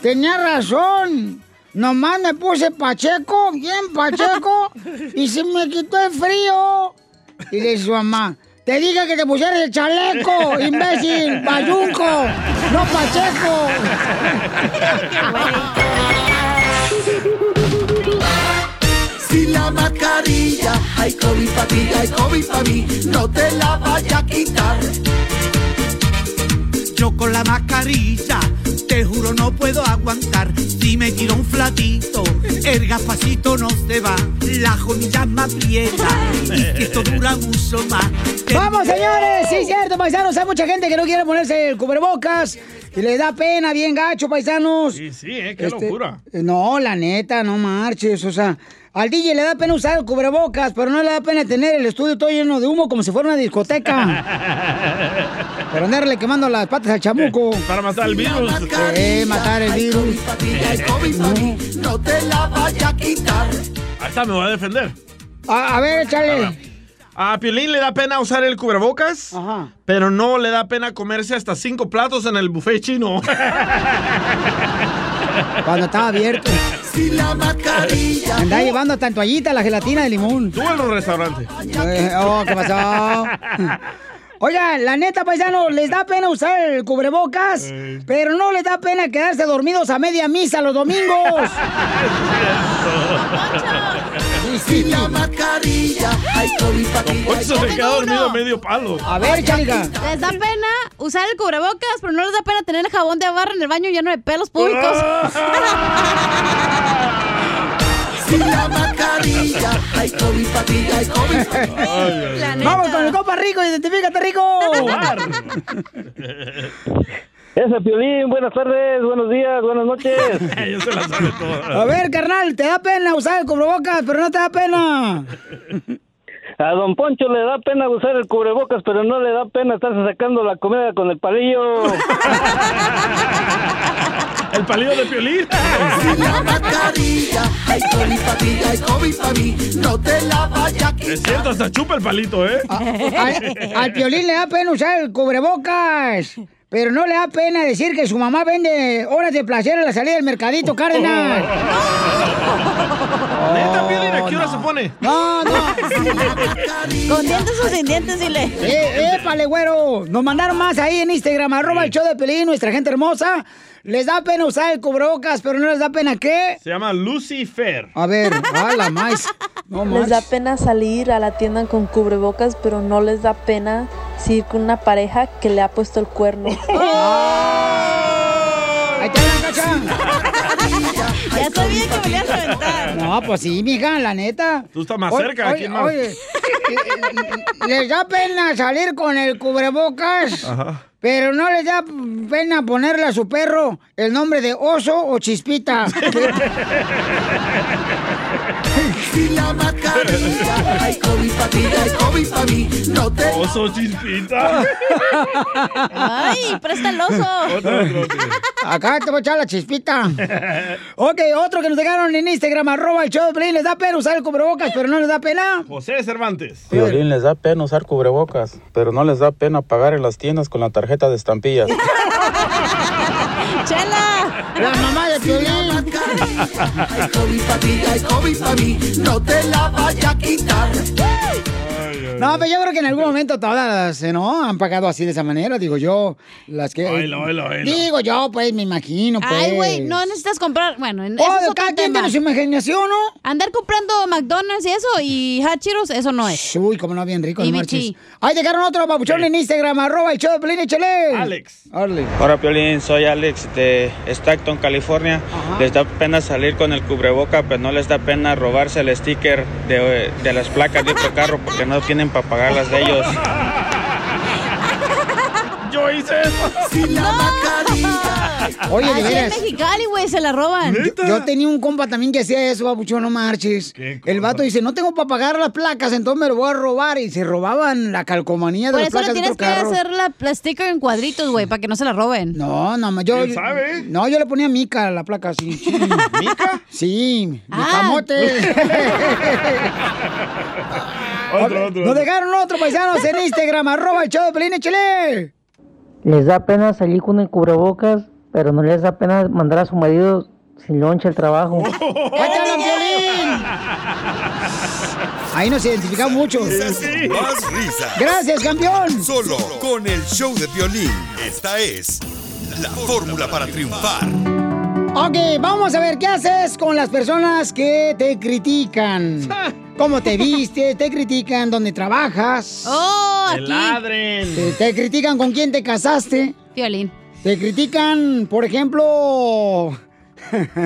tenía razón. Nomás me puse pacheco, bien pacheco, y se me quitó el frío. Y le dice su mamá, te dije que te pusieras el chaleco, imbécil, bayunco, no pacheco. [LAUGHS] mascarilla, hay COVID para ti, hay COVID para mí, no te la vaya a quitar. Yo con la mascarilla, te juro no puedo aguantar. Si me tiro un flatito, el gafacito no se va. La jodilla me aprieta y que esto dura mucho más. Vamos, señores. Sí, cierto, paisanos. Hay mucha gente que no quiere ponerse el cubrebocas y le da pena, bien gacho, paisanos. Sí, sí, ¿eh? Qué Este, locura. eh, No, la neta, no marches. O sea, al DJ le da pena usar el cubrebocas, pero no le da pena tener el estudio todo lleno de humo como si fuera una discoteca. [LAUGHS] Pero andarle quemando las patas al chamuco. [LAUGHS] Para matar el virus. Eh, matar el virus. No te la vaya a quitar. Ahí está, me voy a defender. A, a ver, échale. A Piolín le da pena usar el cubrebocas, pero no le da pena comerse hasta cinco platos en el buffet chino. Cuando estaba abierto. [LAUGHS] Si la mascarilla. Andaba llevando hasta en toallita la gelatina de limón. Tú en el restaurante. Eh, oh, ¿qué pasó? [LAUGHS] Oiga, la neta, paisano, les da pena usar el cubrebocas, pero no les da pena quedarse dormidos a media misa los domingos. [LAUGHS] Si la mascarilla, hay COVID para ti, hay Eso se queda dormido medio palo. A ver, chalica. Les da pena usar el cubrebocas, pero no les da pena tener el jabón de barra en el baño lleno de pelos públicos. Si la mascarilla, hay COVID para ti, hay COVID para ti. La neta. Vamos con el copa rico, identifícate rico. [LAUGHS] Ese Piolín, buenas tardes, buenos días, buenas noches. [LAUGHS] Ya se la sabe toda. A ver, carnal, te da pena usar el cubrebocas, pero no te da pena. A don Poncho le da pena usar el cubrebocas, pero no le da pena estarse sacando la comida con el palillo. [LAUGHS] El palillo de Piolín. La mascarilla, hay COVID para ti, hay COVID para mí, no te la vaya a quitar. Es cierto, hasta chupa el palito, ¿eh? Al, al Piolín le da pena usar el cubrebocas, pero no le da pena decir que su mamá vende horas de placer a la salida del mercadito, Cárdenas. [LAUGHS] Neta, Piolín, ¿a qué hora se pone? No, no. [LAUGHS] Con dientes o sin dientes, dile. Eh, épale, güero. Nos mandaron más ahí en Instagram, arroba el show de Pelín, nuestra gente hermosa. Les da pena usar el cubrebocas, pero no les da pena qué. Se llama Lucifer. A ver, a la más. No Les da pena salir a la tienda con cubrebocas, pero no les da pena ir con una pareja que le ha puesto el cuerno. [LAUGHS] Ahí está la cacha. [LAUGHS] Ya sabía que me ibas a. No, pues sí, mija, la neta. Tú estás más Oye, cerca. oye, ¿quién más? oye, [LAUGHS] les da pena salir con el cubrebocas, Ajá. Pero no les da pena ponerle a su perro el nombre de oso o chispita. [LAUGHS] Si la mascarilla, [LAUGHS] hay COVID pa' ti, hay COVID pa' mí, no te... Oso chispita. Ay, presta el oso. Acá te voy a echar la chispita. Ok, otro que nos dejaron en Instagram, arroba el show de Pelín, les da pena usar el cubrebocas, pero no les da pena. José Cervantes. Violín les da pena usar cubrebocas, pero no les da pena pagar en las tiendas con la tarjeta de estampillas. [LAUGHS] ¡Chela! La mamá de Piolín. Hay COVID pa' ti, hay COVID pa' mí, no te la vaya a quitar. No, pero yo creo que en algún momento todas, ¿eh, ¿no? Han pagado así de esa manera, digo yo. Las que. Oílo, oílo, oílo. Digo yo, pues, me imagino, pues. Ay, güey, no necesitas comprar. Bueno, en Oh, eso es otro cada quien tema. tiene su imaginación, ¿no? Andar comprando McDonald's y eso y Hachiros, eso no es. Uy, como no, bien rico, no Y marches. bichi. Ahí llegaron otro papuchón en Instagram, arroba el show de Pelín, échale. Alex. Hola Piolín, soy Alex de Stockton, California. Les da pena salir con el cubreboca, pero no les da pena robarse el sticker de, de las placas de otro carro porque no tienen para pagar las de ellos. [LAUGHS] Yo hice eso. Si la mascarilla, Oye, de Así en veras. Mexicali, güey, se la roban. Yo, yo tenía un compa también que hacía eso, papuchón, no marches. El vato dice, no tengo para pagar las placas, entonces me lo voy a robar. Y se robaban la calcomanía de Por las eso le placas de tienes otro que hacer la, sticker en cuadritos, güey, para que no se la roben. No, no, yo... ¿Quién sabe? No, yo le ponía mica a la placa así. sí. ¿Mica? Sí, mi Ah. camote. [LAUGHS] [LAUGHS] Otro, otro. Nos dejaron otro paisanos en Instagram, [LAUGHS] arroba el show de Pelín, échale. Les da pena salir con el cubrebocas, pero no les da pena mandar a su marido sin lonche al trabajo. ¡Ahí [LAUGHS] nos identificamos mucho. Y más risas. Gracias, campeón. Solo con el show de violín. Esta es la fórmula para triunfar. Ok, vamos a ver qué haces con las personas que te critican. [LAUGHS] Cómo te vistes, te critican dónde trabajas. Oh, Que aquí. ladren. Te, te critican con quién te casaste. Violín. Te critican, por ejemplo. [LAUGHS]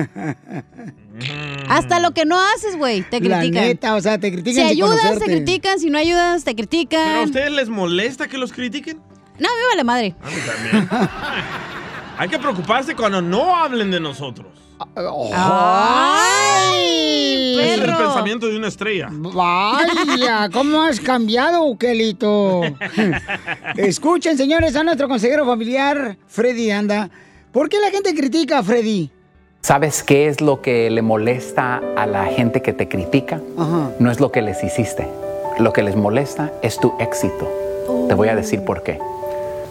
Hasta lo que no haces, güey, te La critican. neta, o sea, te Si critican sin ayudas, te critican. Si no ayudas, te ¿Pero a critican. ustedes les molesta que los critiquen? No, me vale madre. A mí también. [LAUGHS] Hay que preocuparse cuando no hablen de nosotros. ¡Ay! Ese es el pensamiento de una estrella. Vaya, ¿cómo has cambiado, Ukelito? [LAUGHS] Escuchen, señores, a nuestro consejero familiar, Freddy Anda. ¿Por qué la gente critica a Freddy? ¿Sabes qué es lo que le molesta a la gente que te critica? Ajá. No es lo que les hiciste. Lo que les molesta es tu éxito. Te voy a decir por qué.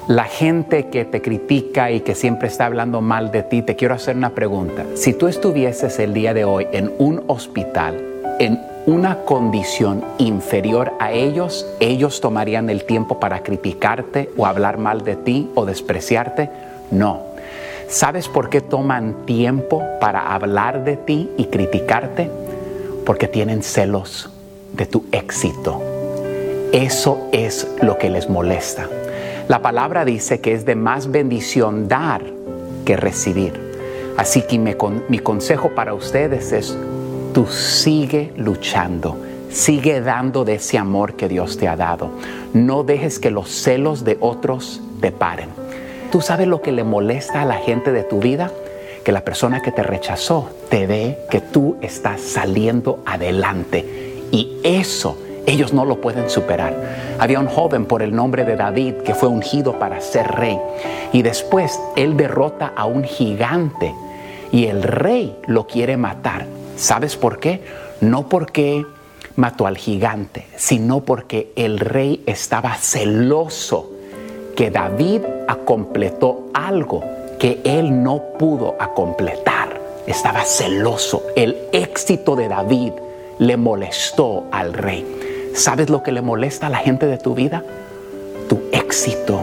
La gente que te critica y que siempre está hablando mal de ti, te quiero hacer una pregunta. Si tú estuvieses el día de hoy en un hospital, en una condición inferior a ellos, ellos tomarían el tiempo para criticarte o hablar mal de ti o despreciarte? No. ¿Sabes por qué toman tiempo para hablar de ti y criticarte? Porque tienen celos de tu éxito. Eso es lo que les molesta. La palabra dice que es de más bendición dar que recibir. Así que mi, con- mi consejo para ustedes es, tú sigue luchando, sigue dando de ese amor que Dios te ha dado. No dejes que los celos de otros te paren. ¿Tú sabes lo que le molesta a la gente de tu vida? Que la persona que te rechazó te ve que tú estás saliendo adelante. Y eso ellos no lo pueden superar. Había un joven por el nombre de David que fue ungido para ser rey. Y después él derrota a un gigante y el rey lo quiere matar. ¿Sabes por qué? No porque mató al gigante, sino porque el rey estaba celoso que David completó algo que él no pudo completar. Estaba celoso. El éxito de David le molestó al rey. ¿Sabes lo que le molesta a la gente de tu vida? Tu éxito,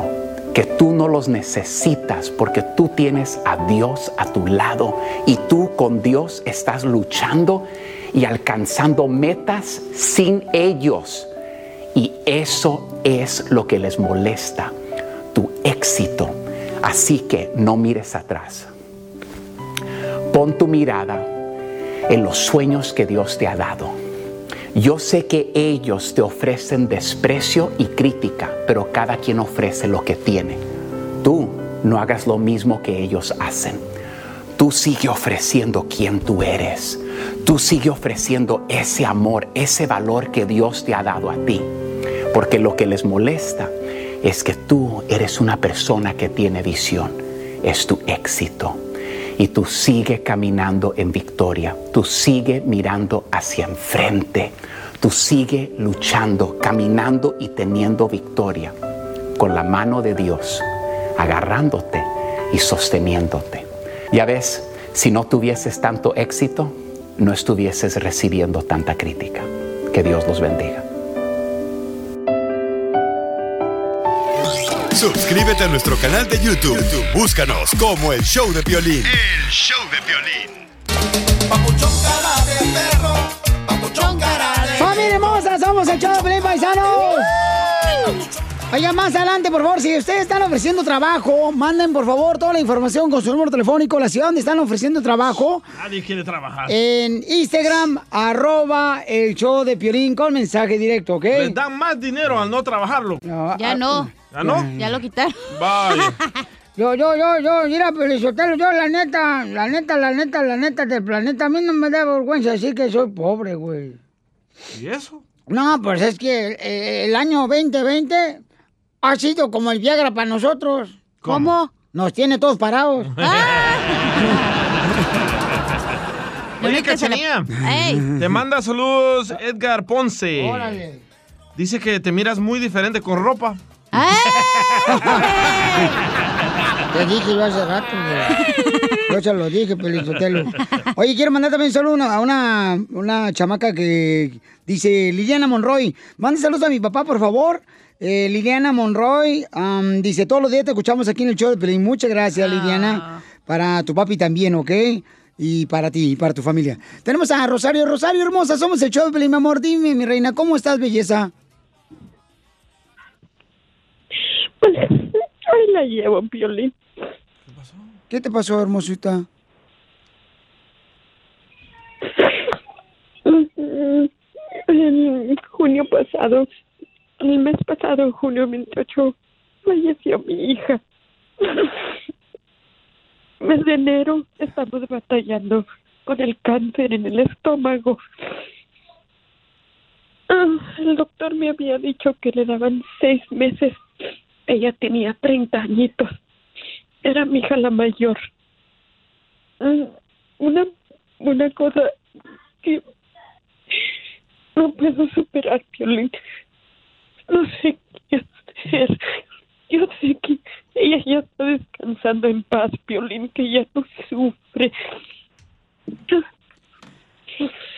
que tú no los necesitas porque tú tienes a Dios a tu lado y tú con Dios estás luchando y alcanzando metas sin ellos. Y eso es lo que les molesta, tu éxito. Así que no mires atrás. Pon tu mirada en los sueños que Dios te ha dado. Yo sé que ellos te ofrecen desprecio y crítica, pero cada quien ofrece lo que tiene. Tú no hagas lo mismo que ellos hacen. Tú sigue ofreciendo quien tú eres. Tú sigue ofreciendo ese amor, ese valor que Dios te ha dado a ti. Porque lo que les molesta es que tú eres una persona que tiene visión. Es tu éxito. Y tú sigue caminando en victoria. Tú sigue mirando hacia enfrente. Tú sigue luchando, caminando y teniendo victoria con la mano de Dios, agarrándote y sosteniéndote. Ya ves, si no tuvieses tanto éxito, no estuvieses recibiendo tanta crítica. Que Dios los bendiga. Suscríbete a nuestro canal de YouTube. YouTube, Búscanos como el show de violín. El show de violín. ¡Familia hermosa! ¡Somos el show de! Oigan, más adelante, por favor, si ustedes están ofreciendo trabajo, manden por favor toda la información con su número telefónico, la ciudad donde están ofreciendo trabajo, Nadie quiere trabajar. en Instagram, arroba el show de Piolín con mensaje directo, ¿ok? Les dan más dinero al no trabajarlo. Ya no. ¿Ya no? Ya lo quitaron. Vaya. [LAUGHS] Yo, yo, yo, yo, mira, Pelizotelo, yo la neta, la neta, la neta, la neta del planeta, a mí no me da vergüenza decir que soy pobre, güey. ¿Y eso? No, pues es que eh, el año 2020 ha sido como el Viagra para nosotros. ¿Cómo? Nos tiene todos parados. [LAUGHS] Oye, Cachanía. Te manda saludos Edgar Ponce. Órale. Dice que te miras muy diferente con ropa. Te dije yo hace rato, güey. Yo se lo dije, Pelizotelo. Oye, quiero mandar también solo una, a una, una chamaca que dice Liliana Monroy. Manda saludos a mi papá, por favor. Eh, Liliana Monroy dice, todos los días te escuchamos aquí en el show de Pelín. Muchas gracias, Liliana. Para tu papi también, ¿ok? Y para ti, y para tu familia. Tenemos a Rosario. Rosario, hermosa, somos el show de Pelín, mi amor. Dime, mi reina, ¿cómo estás, belleza? Ahí la llevo, Piolín. ¿Qué te pasó, hermosita? En junio pasado, el mes pasado, junio 28, falleció mi hija. [LAUGHS] Mes de enero estamos batallando con el cáncer en el estómago. Ah, el doctor me había dicho que le daban seis meses. Ella tenía 30 añitos. Era mi hija la mayor. Ah, Una, una cosa que no puedo superar, Piolín. No sé qué hacer. Yo sé que ella ya está descansando en paz, Piolín, que ya no sufre.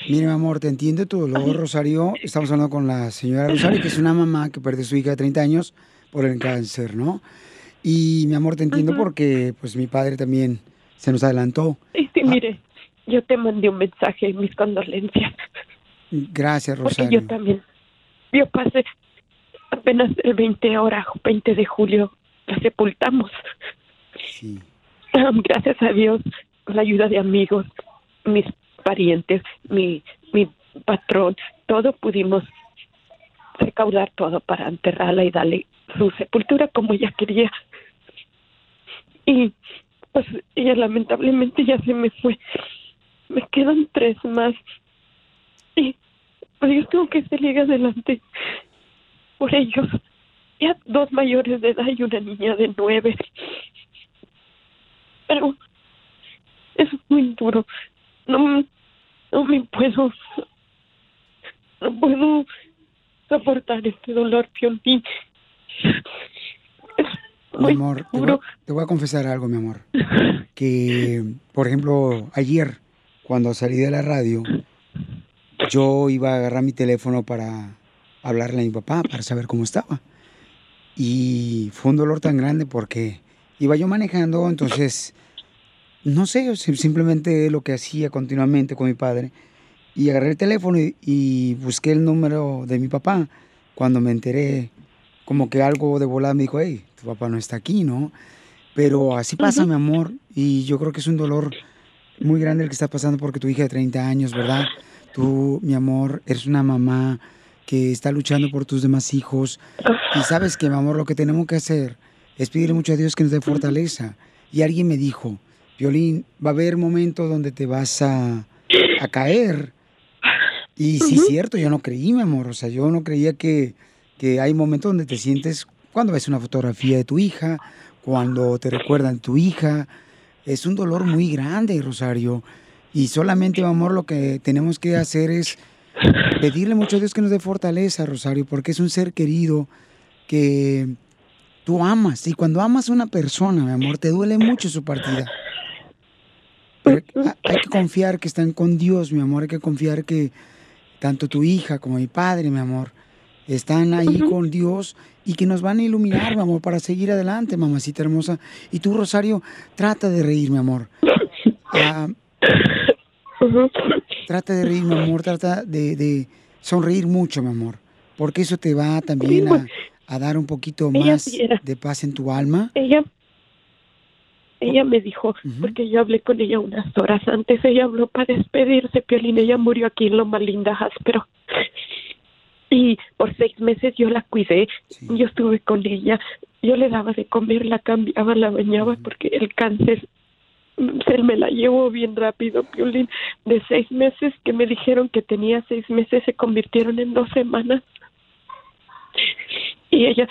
Mira, mi amor, te entiendo tu dolor, Rosario. Estamos hablando con la señora Rosario, que es una mamá que perdió a su hija de 30 años por el cáncer, ¿no? Y, mi amor, te entiendo porque, pues, mi padre también se nos adelantó. Sí, sí, mire, yo te mandé un mensaje, mis condolencias. Gracias, Porque Rosario. yo también. Yo pasé apenas el 20 ahora, 20 de julio, la sepultamos. [LAUGHS] Gracias a Dios, con la ayuda de amigos, mis parientes, mi, mi patrón, todo pudimos recaudar todo para enterrarla y darle su sepultura como ella quería. Y pues ella lamentablemente ya se me fue. Me quedan tres más. Y pues yo tengo que salir adelante por ellos. Ya dos mayores de edad y una niña de nueve. Pero es muy duro. No, no me puedo, no puedo soportar este dolor, Piolín. Mi amor, te voy, a- te voy a confesar algo, mi amor. Que, por ejemplo, ayer, cuando salí de la radio, yo iba a agarrar mi teléfono para hablarle a mi papá, para saber cómo estaba. Y fue un dolor tan grande porque iba yo manejando, entonces, no sé, simplemente lo que hacía continuamente con mi padre. Y agarré el teléfono y, y busqué el número de mi papá. Cuando me enteré, como que algo de volada me dijo, hey, tu papá no está aquí, ¿no? Pero así pasa, mi amor. Y yo creo que es un dolor muy grande el que está pasando porque tu hija de 30 años, ¿verdad? Tú, mi amor, eres una mamá que está luchando por tus demás hijos. Y sabes que, mi amor, lo que tenemos que hacer es pedirle mucho a Dios que nos dé fortaleza. Y alguien me dijo, Violín, va a haber momentos donde te vas a, a caer. Y sí, es cierto, yo no creí, mi amor. O sea, yo no creía que, que hay momentos donde te sientes, cuando ves una fotografía de tu hija, cuando te recuerdan tu hija. Es un dolor muy grande, Rosario. Y solamente, mi amor, lo que tenemos que hacer es pedirle mucho a Dios que nos dé fortaleza, Rosario, porque es un ser querido que tú amas. Y cuando amas a una persona, mi amor, te duele mucho su partida. Pero ha- hay que confiar que están con Dios, mi amor. Hay que confiar que tanto tu hija como mi padre, mi amor, están ahí con Dios y que nos van a iluminar, mi amor, para seguir adelante, mamacita hermosa. Y tú, Rosario, trata de reír, mi amor. [LAUGHS] Ah, trata de reír, mi amor. Trata de, de sonreír mucho, mi amor. Porque eso te va también a, a dar un poquito más de paz en tu alma. Ella, ella me dijo, porque yo hablé con ella unas horas antes, ella habló para despedirse, Piolín, ella murió aquí en Loma Linda, Áspero. Y por seis meses yo la cuidé, yo estuve con ella, yo le daba de comer, la cambiaba, la bañaba, porque el cáncer se me la llevó bien rápido, Piolín. De seis meses que me dijeron que tenía seis meses, se convirtieron en dos semanas. Y ella,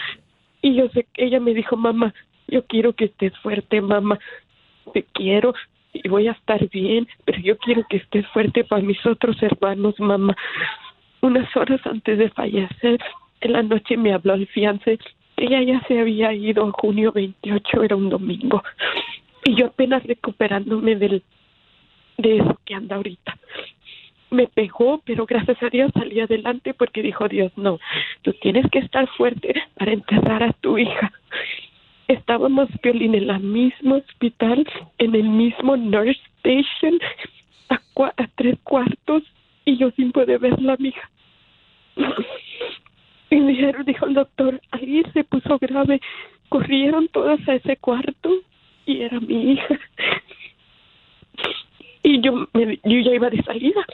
y yo sé, ella me dijo, mamá, yo quiero que estés fuerte, mamá, te quiero y voy a estar bien, pero yo quiero que estés fuerte para mis otros hermanos, mamá. Unas horas antes de fallecer, en la noche me habló el fiance, ella ya se había ido junio 28, era un domingo, y yo apenas recuperándome del, de eso que anda ahorita me pegó, pero gracias a Dios salí adelante porque dijo Dios, no, tú tienes que estar fuerte para enterrar a tu hija. Estábamos, Piolín, en el mismo hospital, en el mismo nurse station, a, a tres cuartos, y yo sin poder verla, mija. Y dijeron, dijo el doctor, ahí se puso grave. Corrieron todas a ese cuarto y era mi hija. Y yo, me- yo ya iba de salida,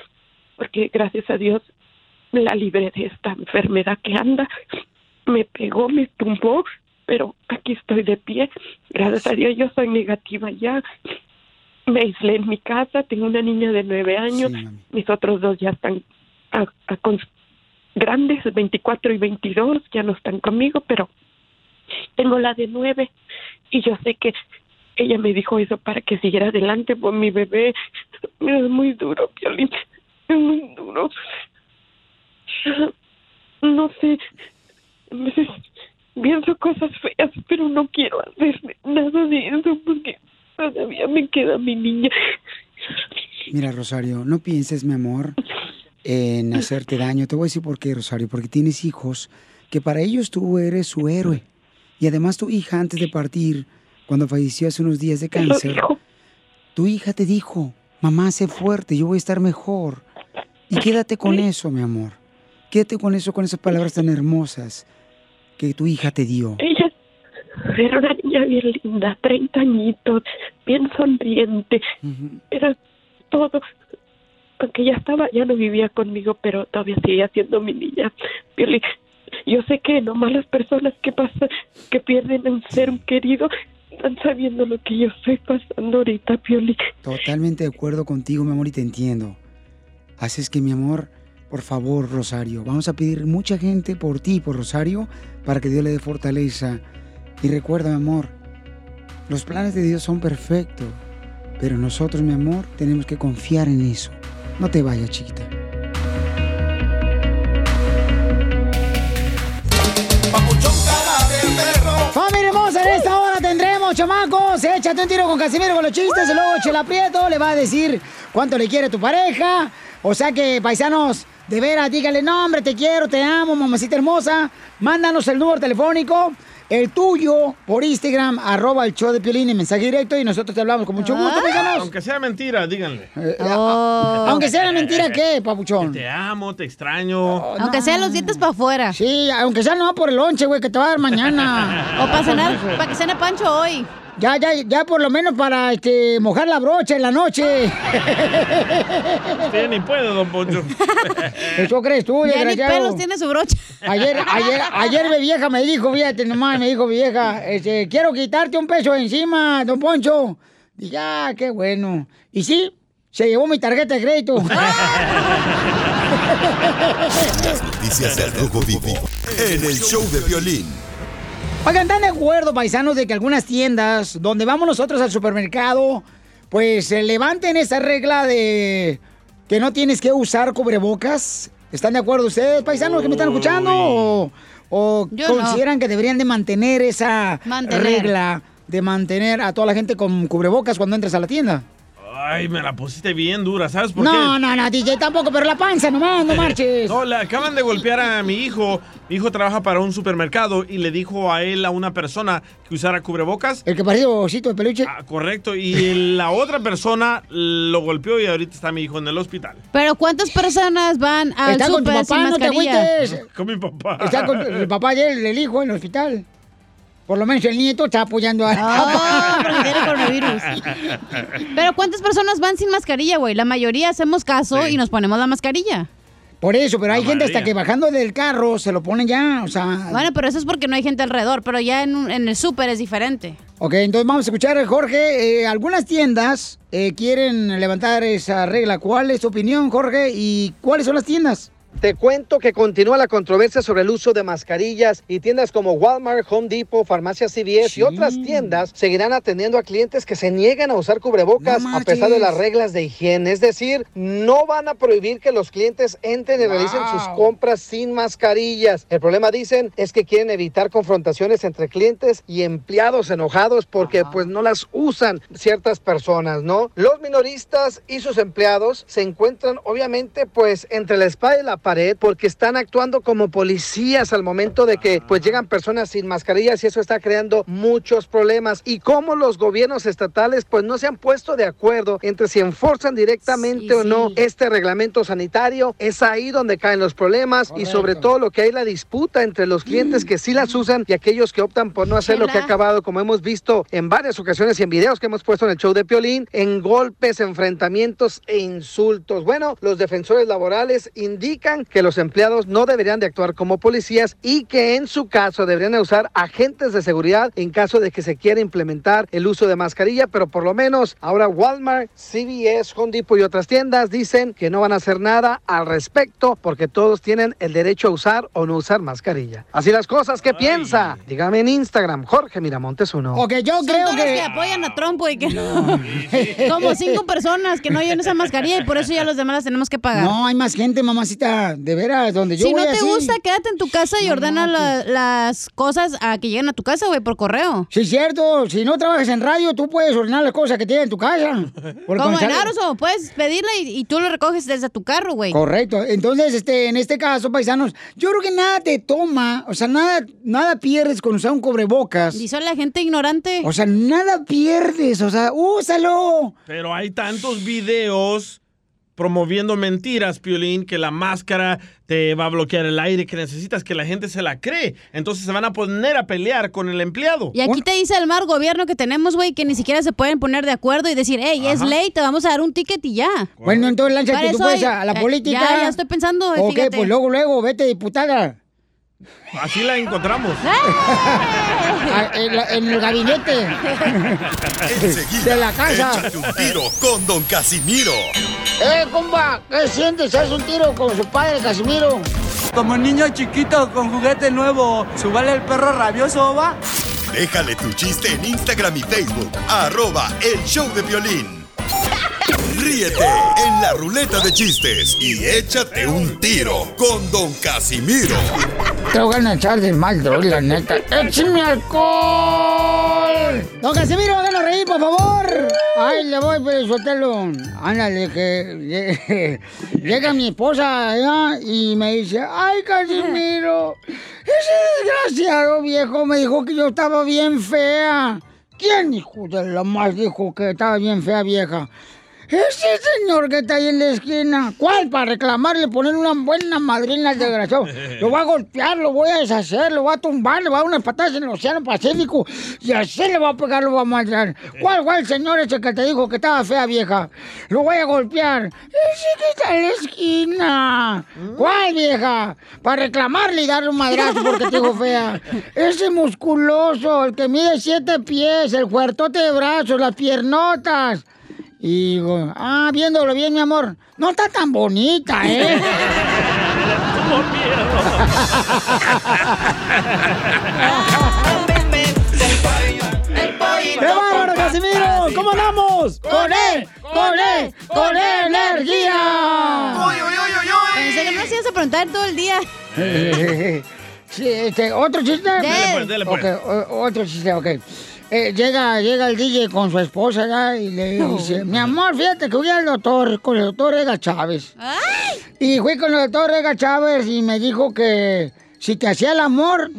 porque gracias a Dios la libré de esta enfermedad que anda. Me pegó, me tumbó, pero aquí estoy de pie. Gracias a Dios yo soy negativa ya. Me aislé en mi casa, tengo una niña de nueve años, mis otros dos ya están a- a con- grandes, 24 y 22, ya no están conmigo, pero tengo la de nueve y yo sé que ella me dijo eso para que siguiera adelante por mi bebé. Es muy duro, Piolín, es muy duro. No sé, a veces pienso cosas feas, pero no quiero hacer nada de eso porque todavía me queda mi niña. Mira, Rosario, no pienses, mi amor, en hacerte daño. Te voy a decir por qué, Rosario, porque tienes hijos que para ellos tú eres su héroe. Y además tu hija, antes de partir, cuando falleció hace unos días de cáncer, tu hija te dijo, mamá, sé fuerte, yo voy a estar mejor. Y quédate con eso, mi amor. Quédate con eso, con esas palabras tan hermosas que tu hija te dio. Ella era una niña bien linda, 30 añitos, bien sonriente. Era todo. Aunque ya estaba, ya no vivía conmigo, pero todavía seguía siendo mi niña. Yo sé que nomás las personas que pasan, que pierden un ser querido, están sabiendo lo que yo estoy pasando ahorita, Pioli. Totalmente de acuerdo contigo, mi amor, y te entiendo. Así es que, mi amor, por favor, Rosario, vamos a pedir mucha gente por ti, por Rosario, para que Dios le dé fortaleza. Y recuerda, mi amor, los planes de Dios son perfectos, pero nosotros, mi amor, tenemos que confiar en eso. No te vayas, chiquita. Familia hermosa, en esta hora tendremos, chamacos. Échate un tiro con Casimiro con los chistes. Y luego Chela Prieto le va a decir cuánto le quiere tu pareja. O sea que, paisanos, de veras, dígale, no, hombre, te quiero, te amo, mamacita hermosa. Mándanos el número telefónico el tuyo por Instagram, arroba el show de Piolín en mensaje directo y nosotros te hablamos con mucho gusto, paisanos. Aunque sea mentira, díganle. Eh, Aunque sea mentira, ¿qué, papuchón? Te amo, te extraño. Aunque sean los dientes para afuera. Sí, aunque sea no por el lonche, güey, que te va a dar mañana. [LAUGHS] O para cenar, [LAUGHS] para que cene Pancho hoy. Ya, ya, ya por lo menos para este, mojar la brocha en la noche. Usted ni puede, don Poncho. [LAUGHS] Eso crees tú, Ya ni pelos tiene su brocha. Ayer, ayer, ayer mi vieja me dijo, fíjate nomás, me dijo mi vieja, este, quiero quitarte un peso encima, don Poncho. Dije, ah, qué bueno. Y sí, se llevó mi tarjeta de crédito. [LAUGHS] [LAUGHS] Las noticias del Rojo Vivo en el show de violín. Oigan, ¿están de acuerdo, paisanos, de que algunas tiendas donde vamos nosotros al supermercado, pues se levanten esa regla de que no tienes que usar cubrebocas? ¿Están de acuerdo ustedes, paisanos, que me están escuchando? ¿O, o Yo no. consideran que deberían de mantener esa Mantener. regla de mantener a toda la gente con cubrebocas cuando entres a la tienda? Ay, me la pusiste bien dura, ¿sabes por No, qué? no, no, DJ tampoco, pero la panza nomás, no [LAUGHS] marches. No, le acaban de golpear a mi hijo. Mi hijo trabaja para un supermercado y le dijo a él, a una persona, que usara cubrebocas. El que parecía osito de peluche. Ah, correcto. Y la otra persona lo golpeó y ahorita está mi hijo en el hospital. Pero ¿cuántas personas van al Está con tu sin papá, no te agüites. Con mi papá. Está con el papá y el, el hijo en el hospital. Por lo menos el nieto está apoyando a... Ah, [LAUGHS] porque tiene coronavirus. [LAUGHS] Pero ¿cuántas personas van sin mascarilla, güey? La mayoría hacemos caso y nos ponemos la mascarilla. Por eso, pero hay La gente hasta que bajando del carro se lo ponen ya, o sea... Bueno, pero eso es porque no hay gente alrededor, pero ya en, un- en el súper es diferente. Ok, entonces vamos a escuchar, Jorge. eh, algunas tiendas eh, quieren levantar esa regla. ¿Cuál es tu opinión, Jorge? ¿Y cuáles son las tiendas? Te cuento que continúa la controversia sobre el uso de mascarillas y tiendas como Walmart, Home Depot, Farmacia CVS y otras tiendas seguirán atendiendo a clientes que se niegan a usar cubrebocas a pesar de las reglas de higiene. Es decir, no van a prohibir que los clientes entren y realicen sus compras sin mascarillas. El problema, dicen, es que quieren evitar confrontaciones entre clientes y empleados enojados porque pues no las usan ciertas personas, ¿no? Los minoristas y sus empleados se encuentran obviamente pues entre la espada y la pared porque están actuando como policías al momento de que pues llegan personas sin mascarillas y eso está creando muchos problemas. Y cómo los gobiernos estatales pues no se han puesto de acuerdo entre si enforzan directamente o no este reglamento sanitario. Es ahí donde caen los problemas y sobre todo lo que hay la disputa entre los clientes que sí las usan y aquellos que optan por no hacer lo que ha acabado como hemos visto en varias ocasiones y en videos que hemos puesto en el show de Piolín en golpes, enfrentamientos e insultos. Bueno, los defensores laborales indican que los empleados no deberían de actuar como policías y que en su caso deberían de usar agentes de seguridad en caso de que se quiera implementar el uso de mascarilla, pero por lo menos ahora Walmart, CVS, Home Depot y otras tiendas dicen que no van a hacer nada al respecto porque todos tienen el derecho a usar o no usar mascarilla. Así las cosas, ¿qué piensa? Dígame en Instagram, Jorge Miramontes uno. Ok, yo Son creo todos que... que apoyan a Trump, güey. que- [LAUGHS] Como cinco personas que no llevan esa mascarilla y por eso ya los demás las tenemos que pagar. No, hay más gente, mamacita, de veras, donde yo si no te así. gusta, quédate en tu casa y ordena la- las cosas a que lleguen a tu casa, güey, por correo. Sí, es cierto. Si no trabajas en radio, tú puedes ordenar las cosas que tienes en tu casa. Como en Aroso, puedes pedirla y, y tú lo recoges desde tu carro, güey. Correcto. Entonces, este, en este caso, paisanos, yo creo que nada te toma, o sea, nada, nada pierdes con usar un cubrebocas. Y son la gente ignorante. O sea, nada pierdes, o sea, úsalo. Pero hay tantos videos promoviendo mentiras, Piolín, que la máscara te va a bloquear el aire, que necesitas que la gente se la cree. Entonces se van a poner a pelear con el empleado. Y aquí te dice el mal gobierno que tenemos, güey, que ni siquiera se pueden poner de acuerdo y decir, hey, es ley, te vamos a dar un ticket y ya. Bueno, entonces lánzate tú pues hay- a la ya- política. Ya, ya estoy pensando, Ok, fíjate. pues luego, luego, vete diputada. Así la encontramos. Ah, en, la- en el gabinete. Enseguida, De la casa. échate un tiro con Don Casimiro. Eh, compa, ¿qué sientes? ¿Haz un tiro con su padre, Casimiro? Como niño chiquito con juguete nuevo, ¿subale el perro rabioso, va? Déjale tu chiste en Instagram y Facebook. Arroba el show de violín. Ríete en la ruleta de chistes y échate un tiro con Don Casimiro. Te voy a echar de mal, droga, la neta. ¡Échame alcohol! Don Casimiro, háganos reír, por favor! ¡Ay, le voy, pero suéltalo! Ándale, que lle- [LAUGHS] llega mi esposa allá y me dice, ¡ay, Casimiro! Ese desgraciado viejo me dijo que yo estaba bien fea. ¿Quién, hijo de la más, dijo que estaba bien fea, vieja? Ese señor que está ahí en la esquina. ¿Cuál? Para reclamarle, poner una buena madrina al desgraciado. Lo voy a golpear, lo voy a deshacer, lo voy a tumbar, le voy a dar unas patadas en el Océano Pacífico. Y así le voy a pegar, lo voy a matar. ¿Cuál, cuál señor ese que te dijo que estaba fea, vieja? Lo voy a golpear. Ese que está en la esquina. ¿Cuál, vieja? Para reclamarle y darle un madrazo porque te dijo fea. Ese musculoso, el que mide siete pies, el fuertote de brazos, las piernotas. Y digo, ah, viéndolo bien, mi amor, no está tan bonita, ¿eh? [LAUGHS] ¡Qué bárbaro, Casimiro! ¿Cómo andamos? ¡Con él! ¡Con él! ¡Con él, energía! Pensé que no se ibas a preguntar todo el día. [LAUGHS] Sí, este, ¿Otro chiste? Dele, pues, dele, pues. Ok, o- otro chiste, ok. Eh, llega, llega el DJ con su esposa ¿verdad? y le dice, mi amor, fíjate que voy al doctor, con el doctor Ega Chávez. Y fui con el doctor Ega Chávez y me dijo que si te hacía el amor, eh,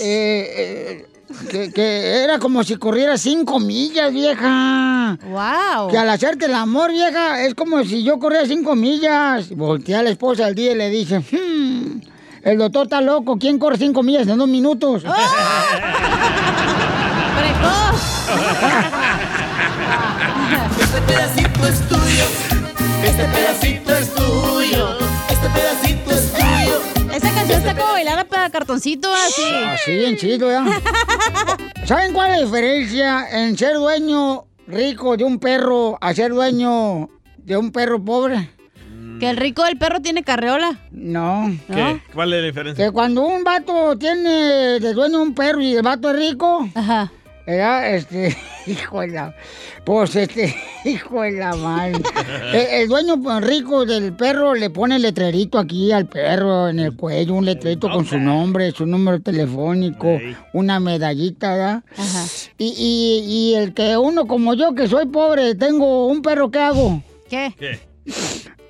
eh, que, que era como si corriera cinco millas, vieja. ¡Wow! Que al hacerte el amor, vieja, es como si yo corriera cinco millas. Voltea a la esposa al día y le dice, "Hmm, el doctor está loco, ¿quién corre cinco millas en dos minutos? [LAUGHS] Este pedacito es tuyo. Este pedacito es tuyo. Este pedacito es tuyo. Esa canción está como bailar para cartoncito así. Así, bien chido, ¿ya? ¿Saben cuál es la diferencia en ser dueño rico de un perro a ser dueño de un perro pobre? Que el rico del perro tiene carreola. No. ¿Qué? ¿Cuál es la diferencia? Que cuando un vato tiene de dueño un perro y el vato es rico, Ajá. ¿Verdad? Este, [LAUGHS] hijo de la, pues este, [LAUGHS] hijo de la madre. [LAUGHS] el, el dueño pues, rico del perro le pone el letrerito aquí al perro en el cuello, un letrerito con su nombre, su número telefónico, una medallita, ¿verdad? Y, y, y el que uno como yo, que soy pobre, tengo un perro, ¿qué hago? ¿Qué? ¿Qué?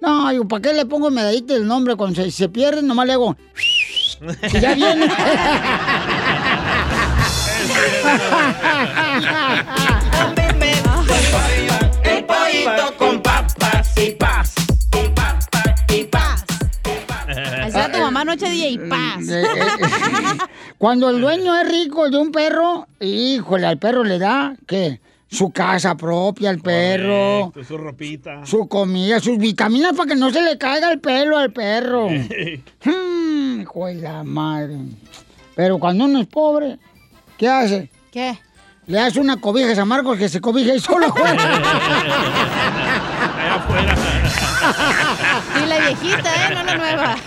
No, digo, ¿para qué le pongo medallita el nombre? Cuando se, se pierde, nomás le hago... Y ya viene. El pollito con papas y paz. Con papas y paz. Así era tu mamá noche DJ y paz. Cuando el dueño es rico de un perro, híjole, al perro le da, ¿qué? Su casa propia al perro, Correcto, Su ropita. su comida, sus vitaminas para que no se le caiga el pelo al perro. [LAUGHS] Hmm, hijo de la madre. Pero cuando uno es pobre, ¿qué hace? ¿Qué? Le hace una cobija a San Marcos que se cobija y solo juega. [LAUGHS] Y la viejita, ¿eh? No la nueva. [LAUGHS]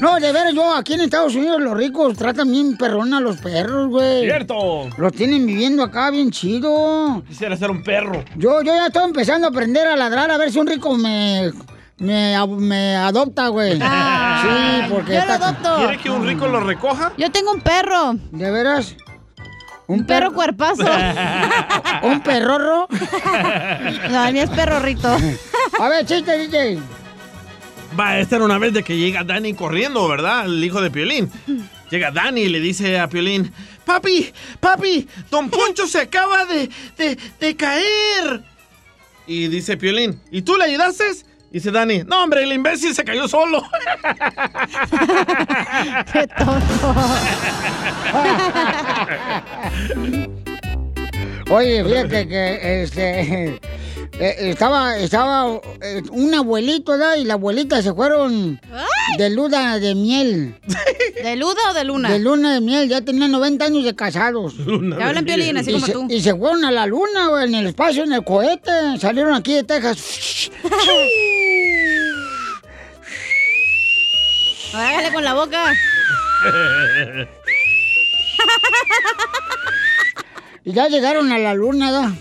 No, de veras, yo aquí en Estados Unidos los ricos tratan bien perrón a los perros, güey. Cierto. Los tienen viviendo acá bien chido. Quisiera ser un perro. Yo, yo ya estoy empezando a aprender a ladrar a ver si un rico me, me, me adopta, güey. Ah, sí, porque... yo lo está- adopto. ¿Quiere que un rico lo recoja? Yo tengo un perro. ¿De veras? Un perro cuerpazo. [LAUGHS] ¿Un perrorro? No, el mío es perrorrito. A ver, chiste, DJ. Va, esta era una vez de que llega Dani corriendo, ¿verdad? El hijo de Piolín. Llega Dani y le dice a Piolín, papi, papi, don Poncho se acaba de, de, de caer. Y dice Piolín, ¿y tú le ayudaste? Dice Dani, no hombre, el imbécil se cayó solo. [LAUGHS] Qué tonto. Oye, fíjate que este eh, estaba estaba eh, un abuelito, ¿verdad? Y la abuelita se fueron de luna de miel. [LAUGHS] ¿De luda o de luna? De luna de miel, ya tenían 90 años de casados. Ya hablan Piolín, así y como se, tú. Y se fueron a la luna, güey, en el espacio, en el cohete. Salieron aquí de Texas. [LAUGHS] Hágale con la boca. [LAUGHS] Y ya llegaron a la luna, ¿da?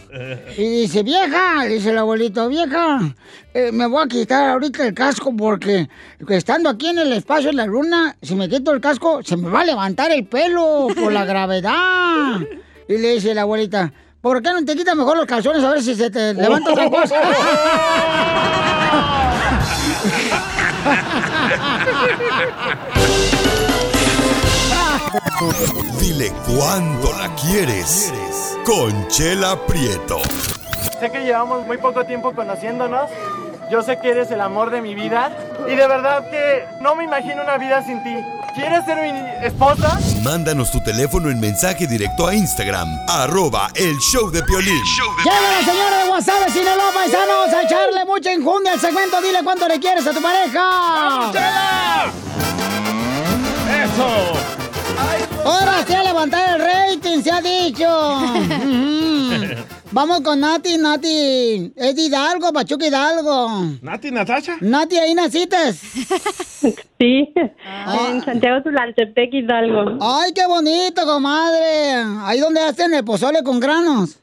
Y dice, vieja, dice el abuelito, vieja, eh, me voy a quitar ahorita el casco porque estando aquí en el espacio de la luna, si me quito el casco, se me va a levantar el pelo por la gravedad. Y le dice la abuelita, ¿Por qué no te quitas mejor los calzones a ver si se te levanta otra cosa? [LAUGHS] Dile cuándo la quieres. Conchela Prieto. Sé que llevamos muy poco tiempo conociéndonos. Yo sé que eres el amor de mi vida. Y de verdad que no me imagino una vida sin ti. ¿Quieres ser mi esposa? Mándanos tu teléfono en mensaje directo a Instagram, arroba el show de Piolín. Llega la señora de WhatsApp Sinaloa, paisanos, a echarle mucha enjundia al segmento. Dile cuánto le quieres a tu pareja. ¡Eso! Ahora sí a levantar el rating, se ha dicho. [LAUGHS] Vamos con Nati, Nati. Es de Hidalgo, Pachuca Hidalgo. ¿Nati, Natasha? Nati, ahí naciste. [LAUGHS] Sí, en Santiago Tulaltepec, Hidalgo. Ay, qué bonito, comadre. Ahí donde hacen el pozole con granos.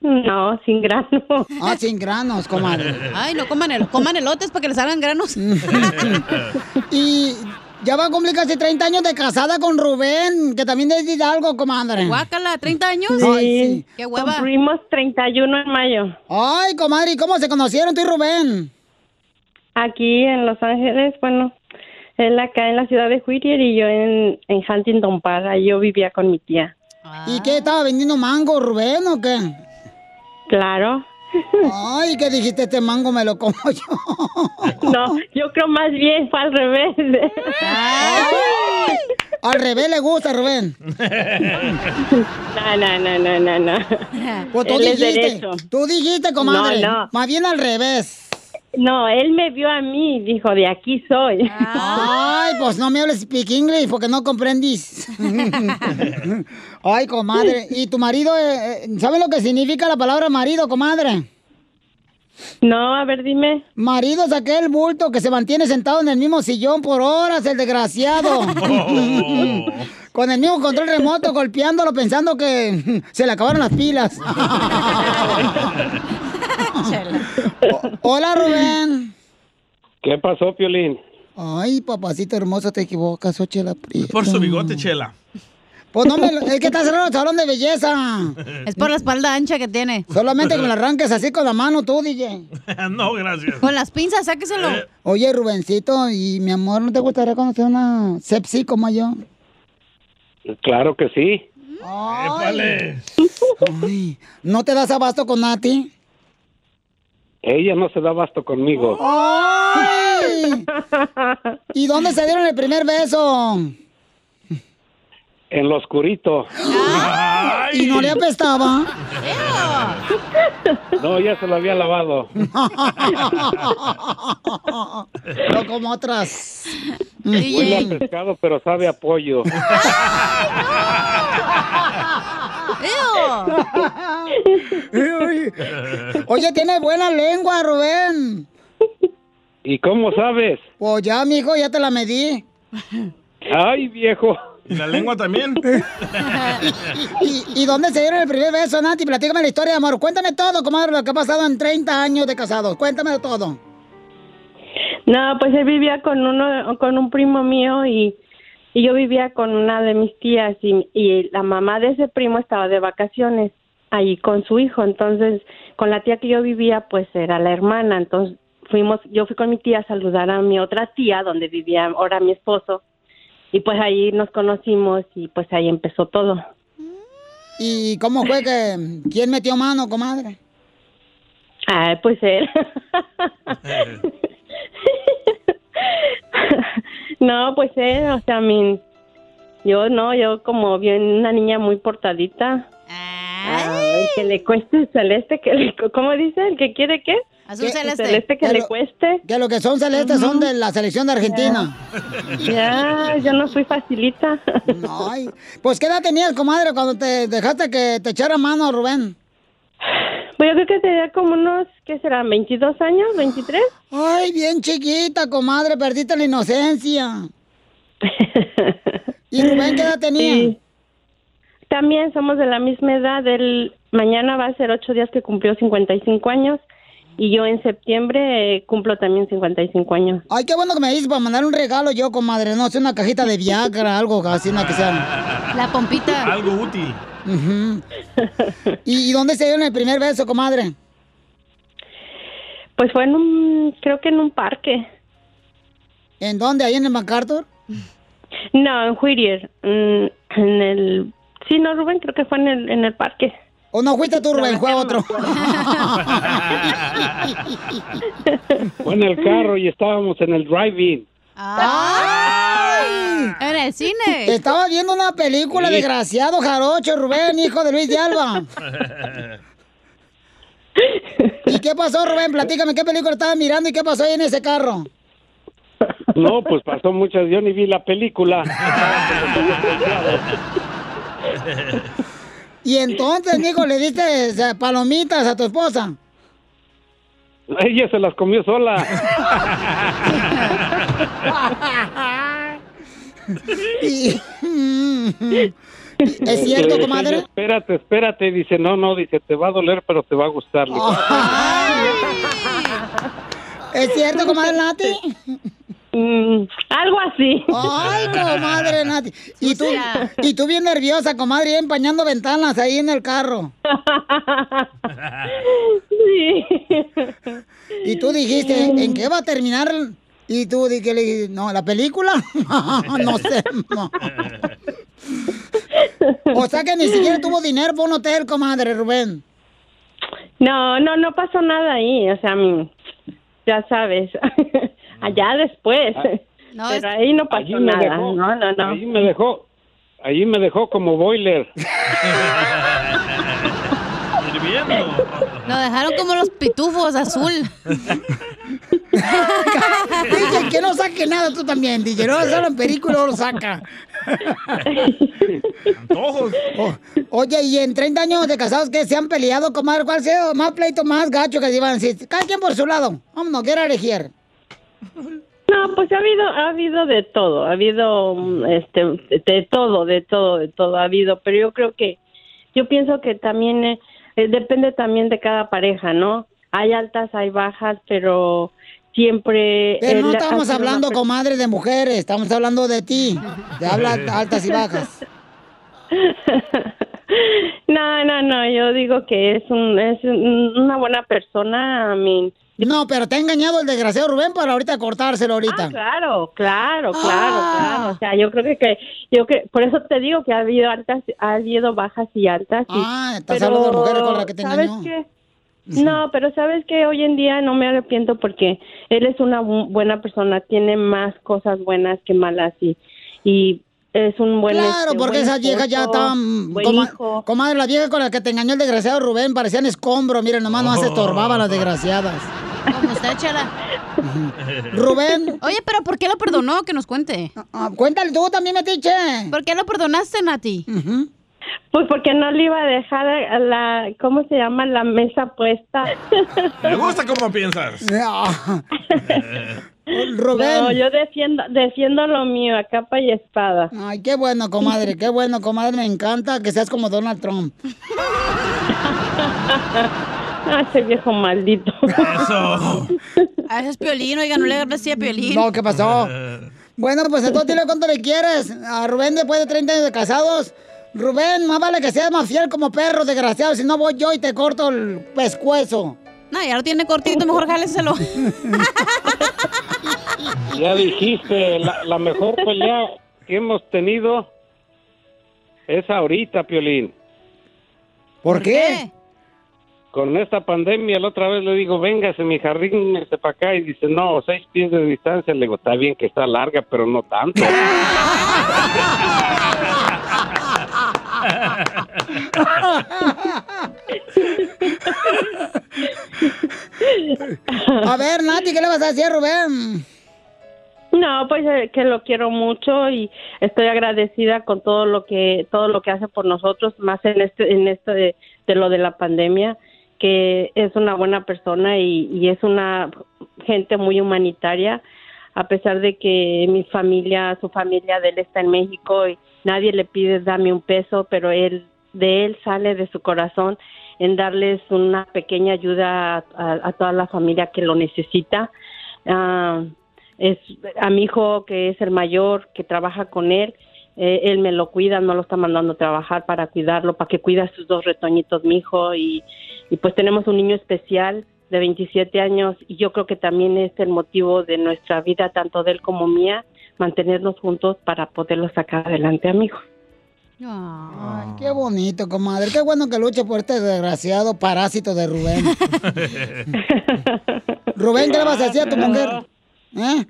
No, sin granos. Ah, sin granos, comadre. Ay, no coman, el, coman elotes para que les salgan granos. [LAUGHS] Y ya va a cumplir casi 30 años de casada con Rubén, que también es de Hidalgo, comadre. Guácala, 30 años. Ay, sí. Qué hueva. Cumplimos 31 en mayo. Ay, comadre, ¿y cómo se conocieron tú y Rubén? Aquí en Los Ángeles, bueno, él acá en la ciudad de Whittier y yo en, en Huntington Park. Ahí yo vivía con mi tía. ¿Y qué? ¿Estaba vendiendo mango, Rubén, o qué? Claro. Ay, ¿qué dijiste? Este mango me lo como [LAUGHS] yo. No, yo creo más bien fue al revés. Al revés le gusta, Rubén. [LAUGHS] No, no, no, no, no, no. Pues tú Él dijiste, tú dijiste, comadre. No, no. Más bien al revés. No, él me vio a mí y dijo, de aquí soy. Ay, pues no me hables speak English porque no comprendís. Ay, comadre. ¿Y tu marido, eh, eh, sabe lo que significa la palabra marido, comadre? No, a ver, dime. Marido es aquel bulto que se mantiene sentado en el mismo sillón por horas, el desgraciado. [LAUGHS] Con el mismo control remoto, golpeándolo, pensando que se le acabaron las pilas. [LAUGHS] [LAUGHS] Hola, Rubén. ¿Qué pasó, Piolín? Ay, papacito hermoso, te equivocas, Ochela Prieto. Por su bigote, Chela. Pues no, me, lo- es que está cerrado el salón de belleza. [LAUGHS] Es por la espalda ancha que tiene. Solamente que me la arranques así con la mano tú, DJ. [LAUGHS] no, gracias. Con las pinzas, sáqueselo. Oye, Rubencito, y mi amor, ¿no te gustaría conocer una sepsi como yo? Claro que sí. Ay. Ay, ¿No te das abasto con Nati? Ella no se da basto conmigo. ¡Ay! [LAUGHS] ¿Y dónde se dieron el primer beso? En lo oscurito. ¿Y no le apestaba? No, ya se lo había lavado. No como otras. Huele a pescado, pero sabe a pollo. Oye, tiene buena lengua, Rubén. ¿Y cómo sabes? Pues ya, mijo, ya te la medí. Ay, viejo. ¿Y la lengua también? [LAUGHS] ¿Y, y dónde se dieron el primer beso, Nati? Platícame la historia de amor. Cuéntame todo, comadre, lo que ha pasado en 30 años de casados. Cuéntame todo. No, pues él vivía con uno, con un primo mío y, y yo vivía con una de mis tías y, y la mamá de ese primo estaba de vacaciones ahí con su hijo, entonces con la tía que yo vivía pues era la hermana, entonces fuimos, yo fui con mi tía a saludar a mi otra tía donde vivía ahora mi esposo y pues ahí nos conocimos y pues ahí empezó todo. ¿Y cómo fue que... ¿Quién metió mano, comadre? Ah, pues él. [LAUGHS] no, pues él, o sea, mi, yo no, yo como bien una niña muy portadita. Ay, que le cueste celeste, que le, ¿cómo dice? ¿El que quiere qué? Azul Que- celeste. Celeste que Que le lo- cueste. Que lo que son celestes son de la selección de Argentina. Ya, yo no fui facilita. Ay, pues ¿qué edad tenías, comadre, cuando te dejaste que te echara mano, Rubén? Pues yo creo que tenía como unos, ¿qué será? ¿22 años? ¿23? Ay, bien chiquita, comadre, perdiste la inocencia. ¿Y Rubén qué edad tenía? Sí. También somos de la misma edad. Él mañana va a ser ocho días que cumplió 55 años y yo en septiembre eh, cumplo también 55 años. Ay, qué bueno que me dices para mandar un regalo yo, comadre. No sé, una cajita de Viagra, [LAUGHS] algo así, una que sea. La pompita. Algo útil. ¿Y, y dónde se dieron el primer beso, comadre? Pues fue en un, creo que en un parque. ¿En dónde? ¿Ahí en el MacArthur? No, en Whittier, en el, sí, no, Rubén, creo que fue en el, en el parque. ¿O no fuiste tú, Rubén? Fue otro. Fue en el carro y estábamos en el drive-in. ¡Ay! En el cine. Estaba viendo una película, Sí. desgraciado jarocho, Rubén, hijo de Luis de Alba. ¿Y qué pasó, Rubén? Platícame, ¿qué película estabas mirando y qué pasó ahí en ese carro? No, pues pasó muchas, yo ni vi la película. [LAUGHS] Y entonces, hijo, le diste palomitas a tu esposa. Ella se las comió sola. [LAUGHS] Y- ¿Es cierto, comadre? espérate, espérate. Dice, no, no, dice, te va a doler, pero te va a gustar. [LAUGHS] ¿Es cierto, comadre Nati? [LAUGHS] Mm, algo así. Ay, comadre Nati. Y tú, y tú bien nerviosa, comadre, empañando ventanas ahí en el carro. Sí. Y tú dijiste, ¿en qué va a terminar? Y tú le dije, no, ¿la película? [LAUGHS] no sé. no. O sea que ni siquiera tuvo dinero para un hotel, comadre Rubén. No, no, no pasó nada ahí, o sea, mm, ya sabes, allá después. [LAUGHS] Pero ahí no pasó allí me nada. dejó, no, no, no. Allí me dejó, allí me dejó como boiler. [LAUGHS] Lo dejaron como los pitufos azul. DJ, que no saque nada tú también, DJ. No, solo en película lo saca. Oye, y en 30 años de casados que se han peleado, comadre, ¿cuál sido más pleito más gacho que se iban a decir? Cada quien por su lado. Vámonos, quiero elegir. No, pues ha habido, ha habido de todo, ha habido, mm, este, de todo, de todo, de todo ha habido, pero yo creo que, yo pienso que también eh, eh, depende también de cada pareja, ¿no? Hay altas, hay bajas, pero siempre. Pero no estamos una hablando, per- comadre, de mujeres. Estamos hablando de ti. De habla altas y bajas. [LAUGHS] No, no, no, yo digo que es, un, es un- una buena persona, a mí. No, pero te ha engañado el desgraciado Rubén para ahorita cortárselo ahorita. Ah, claro, claro, claro, Ah. claro. O sea, yo creo que, que yo que por eso te digo que ha habido altas, ha habido bajas y altas. y- Ah, estás hablando de mujeres con la que te ¿sabes engañó. qué? No, pero sabes que hoy en día no me arrepiento porque él es una bu- buena persona, tiene más cosas buenas que malas y, y es un buen Claro, este, porque buen esas viejas ya esposo, estaban. hijo. comadre, las viejas con las que te engañó el desgraciado Rubén parecían escombros. Miren, nomás no se estorbaban las desgraciadas. Como usted, Chela. Rubén. Oye, pero ¿por qué lo perdonó? Que nos cuente. Ah, cuéntale tú también, Metiche. ¿Por qué lo perdonaste, Nati? Pues porque no le iba a dejar la, ¿cómo se llama? La mesa puesta. [LAUGHS] Me gusta cómo piensas. [LAUGHS] Rubén. No, yo defiendo, defiendo lo mío a capa y espada. Ay, qué bueno, comadre, qué bueno, comadre. Me encanta que seas como Donald Trump. [LAUGHS] Ah, ese viejo maldito. Eso. [LAUGHS] A ese es Piolín, oiga, no le agarres a Piolín. No, ¿qué pasó? [LAUGHS] Bueno, pues entonces dile cuánto le quieres a Rubén después de 30 años de casados. Rubén, más vale que seas más fiel como perro, desgraciado, si no voy yo y te corto el pescuezo. No, ya lo tiene cortito, mejor jáleselo. [LAUGHS] Ya dijiste, la, la mejor pelea que hemos tenido es ahorita, Piolín. ¿Por qué? Con esta pandemia, la otra vez le digo, véngase mi jardín, este para acá, y dice, no, seis pies de distancia. Le digo, está bien que está larga, pero no tanto. [LAUGHS] A ver, Nati, ¿qué le vas a decir a Rubén? No, pues eh, que lo quiero mucho y estoy agradecida con todo lo que todo lo que hace por nosotros, más en este en esto de, de lo de la pandemia, que es una buena persona y, es una gente muy humanitaria, a pesar de que mi familia, su familia de él está en México y nadie le pide dame un peso, pero él de él sale de su corazón en darles una pequeña ayuda a, toda la familia que lo necesita. Ah, es a mi hijo que es el mayor que trabaja con él eh, él me lo cuida no lo está mandando a trabajar para cuidarlo para que cuida a sus dos retoñitos mi hijo y, y pues tenemos un niño especial de 27 años y yo creo que también es el motivo de nuestra vida tanto de él como mía mantenernos juntos para poderlo sacar adelante a mi hijo Ay, qué bonito, comadre. Qué bueno que luche por este desgraciado parásito de Rubén. [LAUGHS] Rubén, ¿qué le vas a decir a tu mujer? ¿Eh?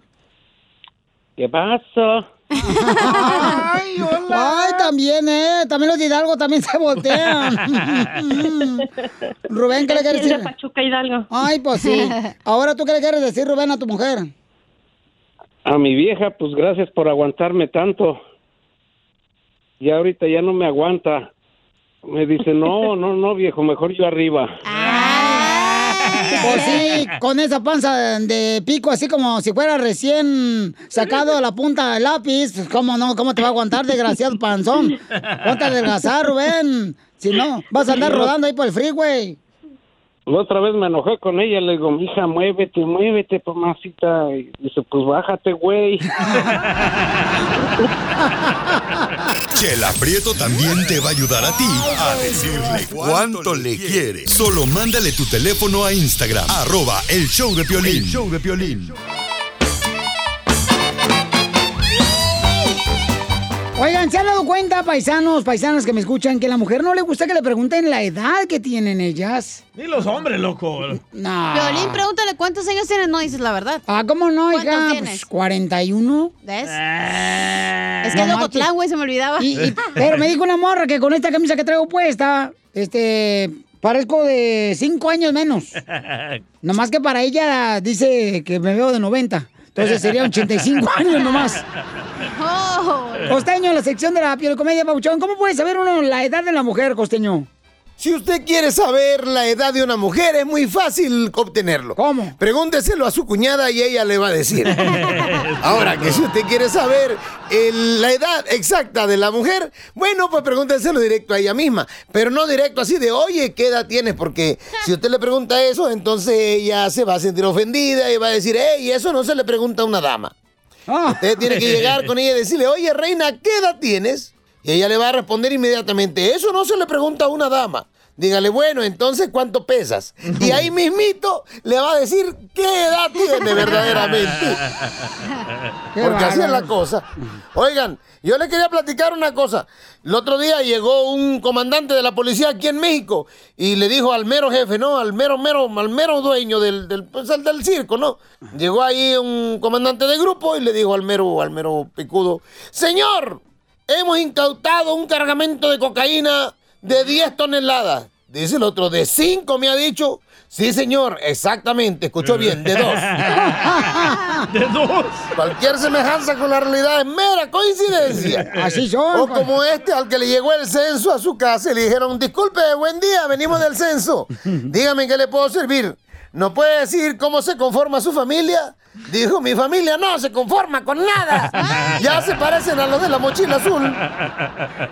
¿Qué pasó? Ay, Ay, también, ¿eh? También los de Hidalgo también se voltean. [LAUGHS] Rubén, ¿qué le quieres Es de decir? Pachuca Hidalgo. Ay, pues sí. [LAUGHS] Ahora, ¿tú qué le quieres decir, Rubén, a tu mujer? A mi vieja, pues gracias por aguantarme tanto. Ya ahorita ya no me aguanta. Me dice, no, no, no, viejo, mejor yo arriba. Pues sí, [LAUGHS] con esa panza de pico, así como si fuera recién sacado la punta del lápiz, pues cómo no, cómo te va a aguantar, desgraciado panzón. Ponte a adelgazar, Rubén. Si no, vas a andar rodando ahí por el freeway. La otra vez me enojé con ella, le digo, mija, muévete, muévete, mamacita. Y dice, pues bájate, güey. [LAUGHS] Chela Prieto también te va a ayudar a ti a decirle cuánto le quiere. Solo mándale tu teléfono a Instagram, arroba el show de Piolín. El show de Piolín. Oigan, ¿se han dado cuenta, paisanos, paisanas que me escuchan, que a la mujer no le gusta que le pregunten la edad que tienen ellas? Ni los hombres, loco. No. Violín, pregúntale cuántos años tienes, no dices la verdad. Ah, ¿cómo no, ¿Cuántos hija? tienes? Pues 41. ¿Ves? Eh, es que es de Ocotlán, güey, se me olvidaba. Y- y- pero me dijo una morra que con esta camisa que traigo puesta, este, parezco de 5 años menos. [LAUGHS] Nomás que para ella dice que me veo de 90. Entonces sería 85 [LAUGHS] años nomás. Costeño, en la sección de la comedia Pauchón, ¿cómo puede saber uno la edad de la mujer, Costeño? Si usted quiere saber la edad de una mujer, es muy fácil obtenerlo. ¿Cómo? Pregúnteselo a su cuñada y ella le va a decir. [LAUGHS] Ahora, que si usted quiere saber el- la edad exacta de la mujer, bueno, pues pregúnteselo directo a ella misma. Pero no directo así de, oye, ¿qué edad tienes? Porque si usted le pregunta eso, entonces ella se va a sentir ofendida y va a decir, hey, eso no se le pregunta a una dama. Usted tiene que llegar con ella y decirle, oye, reina, ¿qué edad tienes? Y ella le va a responder inmediatamente, eso no se le pregunta a una dama. Dígale, bueno, entonces, ¿cuánto pesas? Y ahí mismito le va a decir qué edad tiene verdaderamente. Porque así es la cosa. Oigan, yo le quería platicar una cosa. El otro día llegó un comandante de la policía aquí en México y le dijo al mero jefe, ¿no? Al mero, mero, al mero dueño del, del, pues, el del circo, ¿no? Llegó ahí un comandante de grupo y le dijo al mero, al mero picudo, señor, hemos incautado un cargamento de cocaína de 10 toneladas. Dice el otro, de 5 me ha dicho. Sí, señor, exactamente, escuchó bien, de dos. [LAUGHS] ¿De dos? Cualquier semejanza con la realidad es mera coincidencia. Así son. O como este al que le llegó el censo a su casa y le dijeron, disculpe, buen día, venimos del censo. Dígame en qué le puedo servir. ¿No puede decir cómo se conforma su familia? Dijo, mi familia no se conforma con nada. Ya se parecen a los de la mochila azul.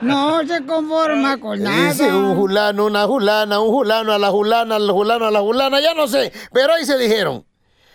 No se conforma con nada. Dice un julano, una julana, un julano a la julana, al julano a la julana, ya no sé. Pero ahí se dijeron,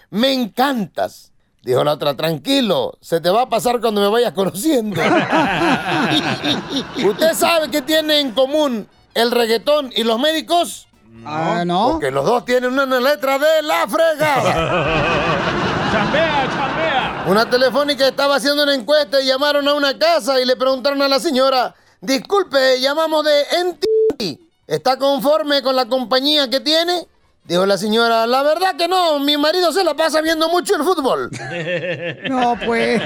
me encantas. Dijo la otra, tranquilo, se te va a pasar cuando me vayas conociendo. [LAUGHS] ¿Usted sabe qué tiene en común el reggaetón y los médicos? Ah, ¿no? Porque los dos tienen una letra de la fregada. [LAUGHS] ¡Chambea, chambea! Una telefónica estaba haciendo una encuesta y llamaron a una casa y le preguntaron a la señora, disculpe, llamamos de NT. ¿Está conforme con la compañía que tiene? Dijo la señora, la verdad que no, mi marido se la pasa viendo mucho el fútbol. [LAUGHS] No, pues.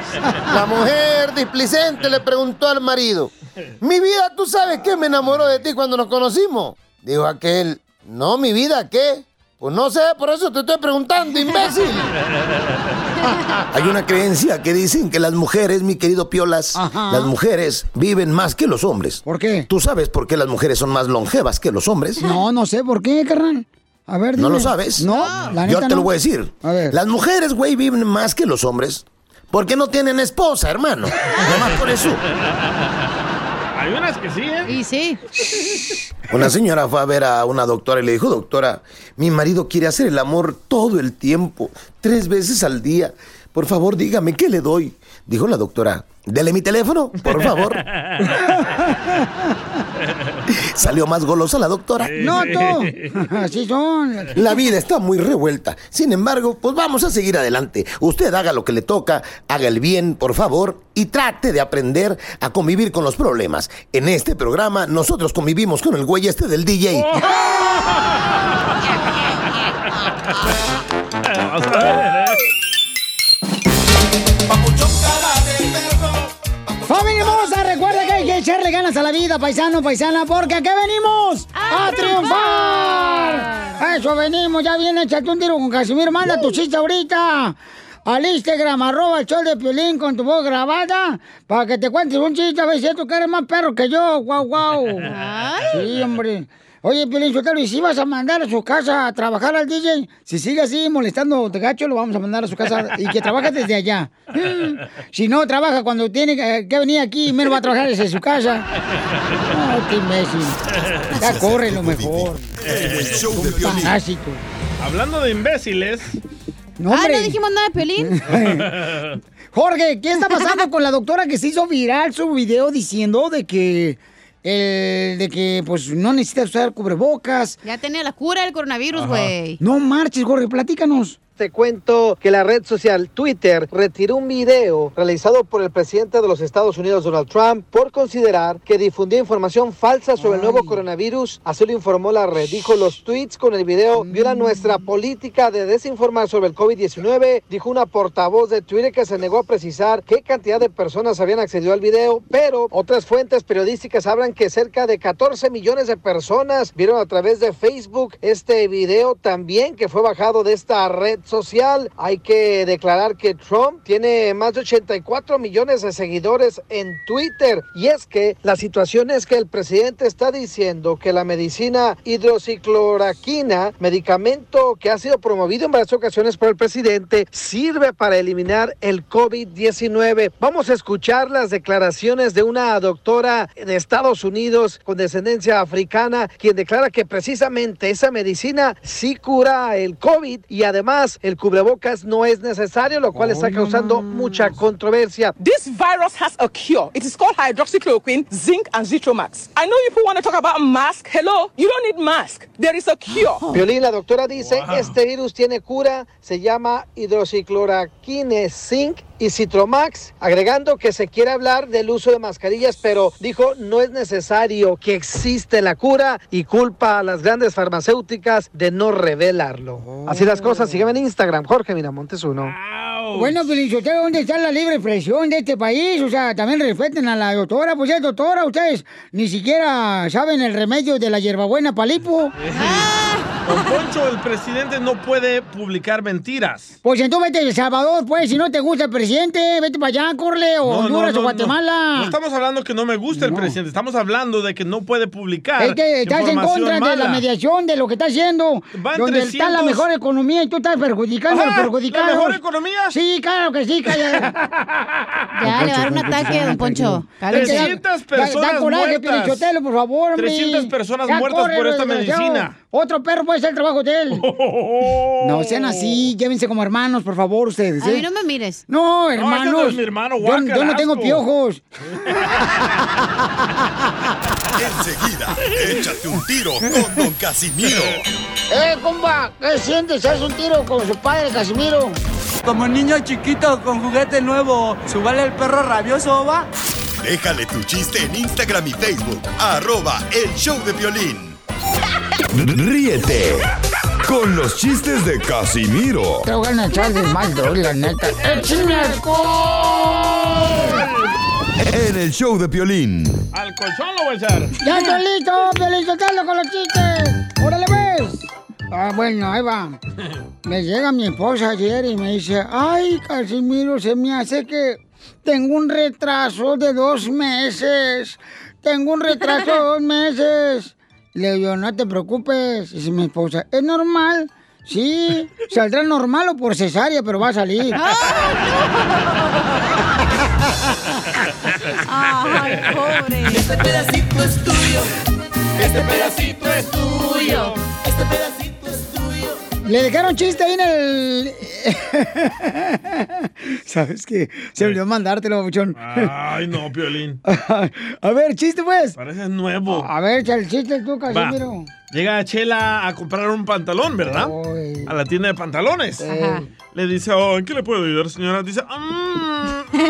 La mujer displicente le preguntó al marido, mi vida, ¿tú sabes qué me enamoró de ti cuando nos conocimos? Dijo aquel, no, mi vida, ¿qué? Pues no sé, por eso te estoy preguntando, imbécil. [LAUGHS] Hay una creencia que dicen que las mujeres, mi querido Piolas, las mujeres viven más que los hombres. ¿Por qué? ¿Tú sabes por qué las mujeres son más longevas que los hombres? No, no sé por qué, carnal. A ver, ¿No dime. lo sabes? No, la Yo neta te lo no. voy a decir. Las mujeres, güey, viven más que los hombres. Porque no tienen esposa, hermano. [LAUGHS] Nomás por eso. Hay unas que sí, ¿eh? Y sí. Una señora fue a ver a una doctora y le dijo, doctora, mi marido quiere hacer el amor todo el tiempo, tres veces al día. Por favor, dígame, ¿qué le doy? Dijo la doctora, dele mi teléfono, por favor. [LAUGHS] Salió más golosa la doctora. No, tú. [LAUGHS] Así son. La vida está muy revuelta. Sin embargo, pues vamos a seguir adelante. Usted haga lo que le toca, haga el bien, por favor, y trate de aprender a convivir con los problemas. En este programa, nosotros convivimos con el güey este del DJ. [LAUGHS] [LAUGHS] ¡Familia hermosa! Recuerda que hay que echarle ganas a la vida, paisano, paisana, porque aquí venimos a, triunfar. Eso venimos, ya viene, échate un tiro con Casimiro. Manda tu chiste ahorita al Instagram, arroba el show de Piolín con tu voz grabada, para que te cuentes un chiste, a ver si tú que eres más perro que yo, guau, guau. Sí, hombre. Oye, Piolín Sotelo, ¿y si vas a mandar a su casa a trabajar al DJ? Si sigue así molestando de gacho, lo vamos a mandar a su casa y que trabaje desde allá. Mm. Si no, trabaja cuando tiene que venir aquí, menos va a trabajar desde su casa. No, qué imbécil. Ya corre lo mejor. El show de Piolín. Parásito. Hablando de imbéciles. No, Ah, no dijimos nada de Piolín. [LAUGHS] Jorge, ¿qué está pasando con la doctora que se hizo viral su video diciendo de que el de que pues no necesita usar cubrebocas? Ya tenía la cura del coronavirus, güey. No marches, Jorge, platícanos. Te cuento que la red social Twitter retiró un video realizado por el presidente de los Estados Unidos, Donald Trump, por considerar que difundía información falsa sobre el nuevo coronavirus. Así lo informó la red. Dijo, los tweets con el video violan nuestra política de desinformar sobre el COVID-19. Dijo una portavoz de Twitter que se negó a precisar qué cantidad de personas habían accedido al video, pero otras fuentes periodísticas hablan que cerca de 14 millones de personas vieron a través de Facebook este video también que fue bajado de esta red social. Hay que declarar que Trump tiene más de 84 millones de seguidores en Twitter. Y es que la situación es que el presidente está diciendo que la medicina hidroxicloroquina, medicamento que ha sido promovido en varias ocasiones por el presidente, sirve para eliminar el COVID-19. Vamos a escuchar las declaraciones de una doctora de Estados Unidos con descendencia africana, quien declara que precisamente esa medicina sí cura el COVID y además el cubrebocas no es necesario, lo cual está causando mucha controversia. This virus has a cure. It is called hydroxychloroquine, zinc, and Zitromax. I know people want to talk about mask. Hello, you don't need mask. There is a cure. Violín, la doctora dice, este virus tiene cura, se llama hidroxicloroquine zinc y Citromax, agregando que se quiere hablar del uso de mascarillas, pero dijo no es necesario que existe la cura y culpa a las grandes farmacéuticas de no revelarlo. Así las cosas, sígueme en Instagram, Jorge Miramontes uno. Bueno, Felicitero, ¿dónde está la libre expresión de este país? O sea, también respeten a la doctora. Pues es doctora, ustedes ni siquiera saben el remedio de la hierbabuena palipo. [LAUGHS] Don Poncho, el presidente no puede publicar mentiras. Pues entonces vete a El Salvador, pues, si no te gusta el presidente, vete para allá, corle, o No, Honduras no, o. Guatemala. No, estamos hablando que no me gusta el presidente, estamos hablando de que no puede publicar. Es que estás en contra de la mediación, de lo que está haciendo. Van donde está la 300. mejor economía y tú estás perjudicando a los Ajá, perjudicados. ¿la mejor economía? Sí, claro que sí, calla. [LAUGHS] Ya, le va a dar un ataque, don Poncho. Cálmese. 300 Da- da personas coraje, muertas. Por favor, hombre. 300 personas Ya muertas por esta medicina. Otro perro puede ser el trabajo de él. [LAUGHS] No sean así, llévense como hermanos, por favor, ustedes. A ¿eh? mí no me mires. No, hermanos. no es mi hermano, yo, no tengo piojos. [LAUGHS] Enseguida, échate un tiro con Don Casimiro. ¡Eh, compa! ¿Qué sientes? ¿Haz un tiro con su padre, Casimiro? Como niño chiquito con juguete nuevo, ¿subale el perro rabioso, va? Déjale tu chiste en Instagram y Facebook, arroba el show de violín. Ríete con los chistes de Casimiro Te voy a echar de mal, doy, la neta. ¡Échame en el show de violín. Al colchón lo voy a echar. ¡Ya estoy listo! ¡Felicitalo con los chistes! ¡Órale, ves! Ah, bueno, ahí va. Me llega mi esposa ayer y me dice, ay, Casimiro, se me hace que tengo un retraso de dos meses. Tengo un retraso de dos meses. Le digo, no te preocupes. Dice mi esposa, ¿es normal? Sí, [LAUGHS] saldrá normal o por cesárea, pero va a salir. [LAUGHS] Ay, pobre. Este pedacito es tuyo. Este pedacito es tuyo. Este pedacito es tuyo. Le dejaron chiste ahí en el. [LAUGHS] ¿Sabes qué? Se olvidó mandártelo, buchón. Ay, no, Piolín. [LAUGHS] A ver, chiste, pues. Parece nuevo. A ver, el chiste tú. Casimiro. Llega Chela a comprar un pantalón, ¿verdad? A la tienda de pantalones. Ajá. Le dice, oh, ¿en qué le puedo ayudar, señora? Dice, "Mm, mm,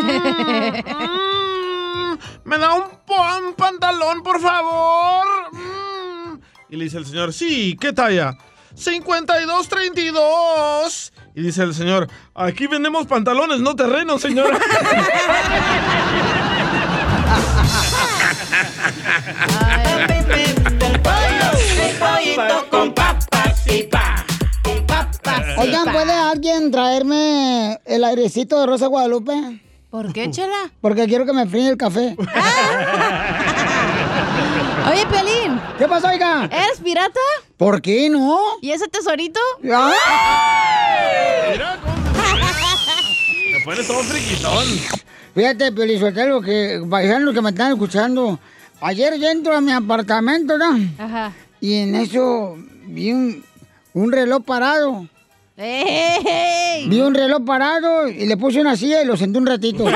mm, ¿me da un, un pantalón, por favor? Mm". Y le dice el señor, sí, ¿qué talla? 5232. Y dice el señor, aquí vendemos pantalones, no terrenos, señora. Oigan, ¿puede alguien traerme el airecito de Rosa Guadalupe? ¿Por qué, Chela? Porque quiero que me fríe el café. Oye, Pelín. ¿Qué pasó, oiga? ¿Eres pirata? ¿Por qué no? ¿Y ese tesorito? Mira Me pones todo friquitón. Fíjate, Pelizotelo, que paisanos que me están escuchando. Ayer yo entro a mi apartamento, ¿no? Ajá. Y en eso vi un, un reloj parado. ¡Ey! Vi un reloj parado y le puse una silla y lo senté un ratito. [LAUGHS]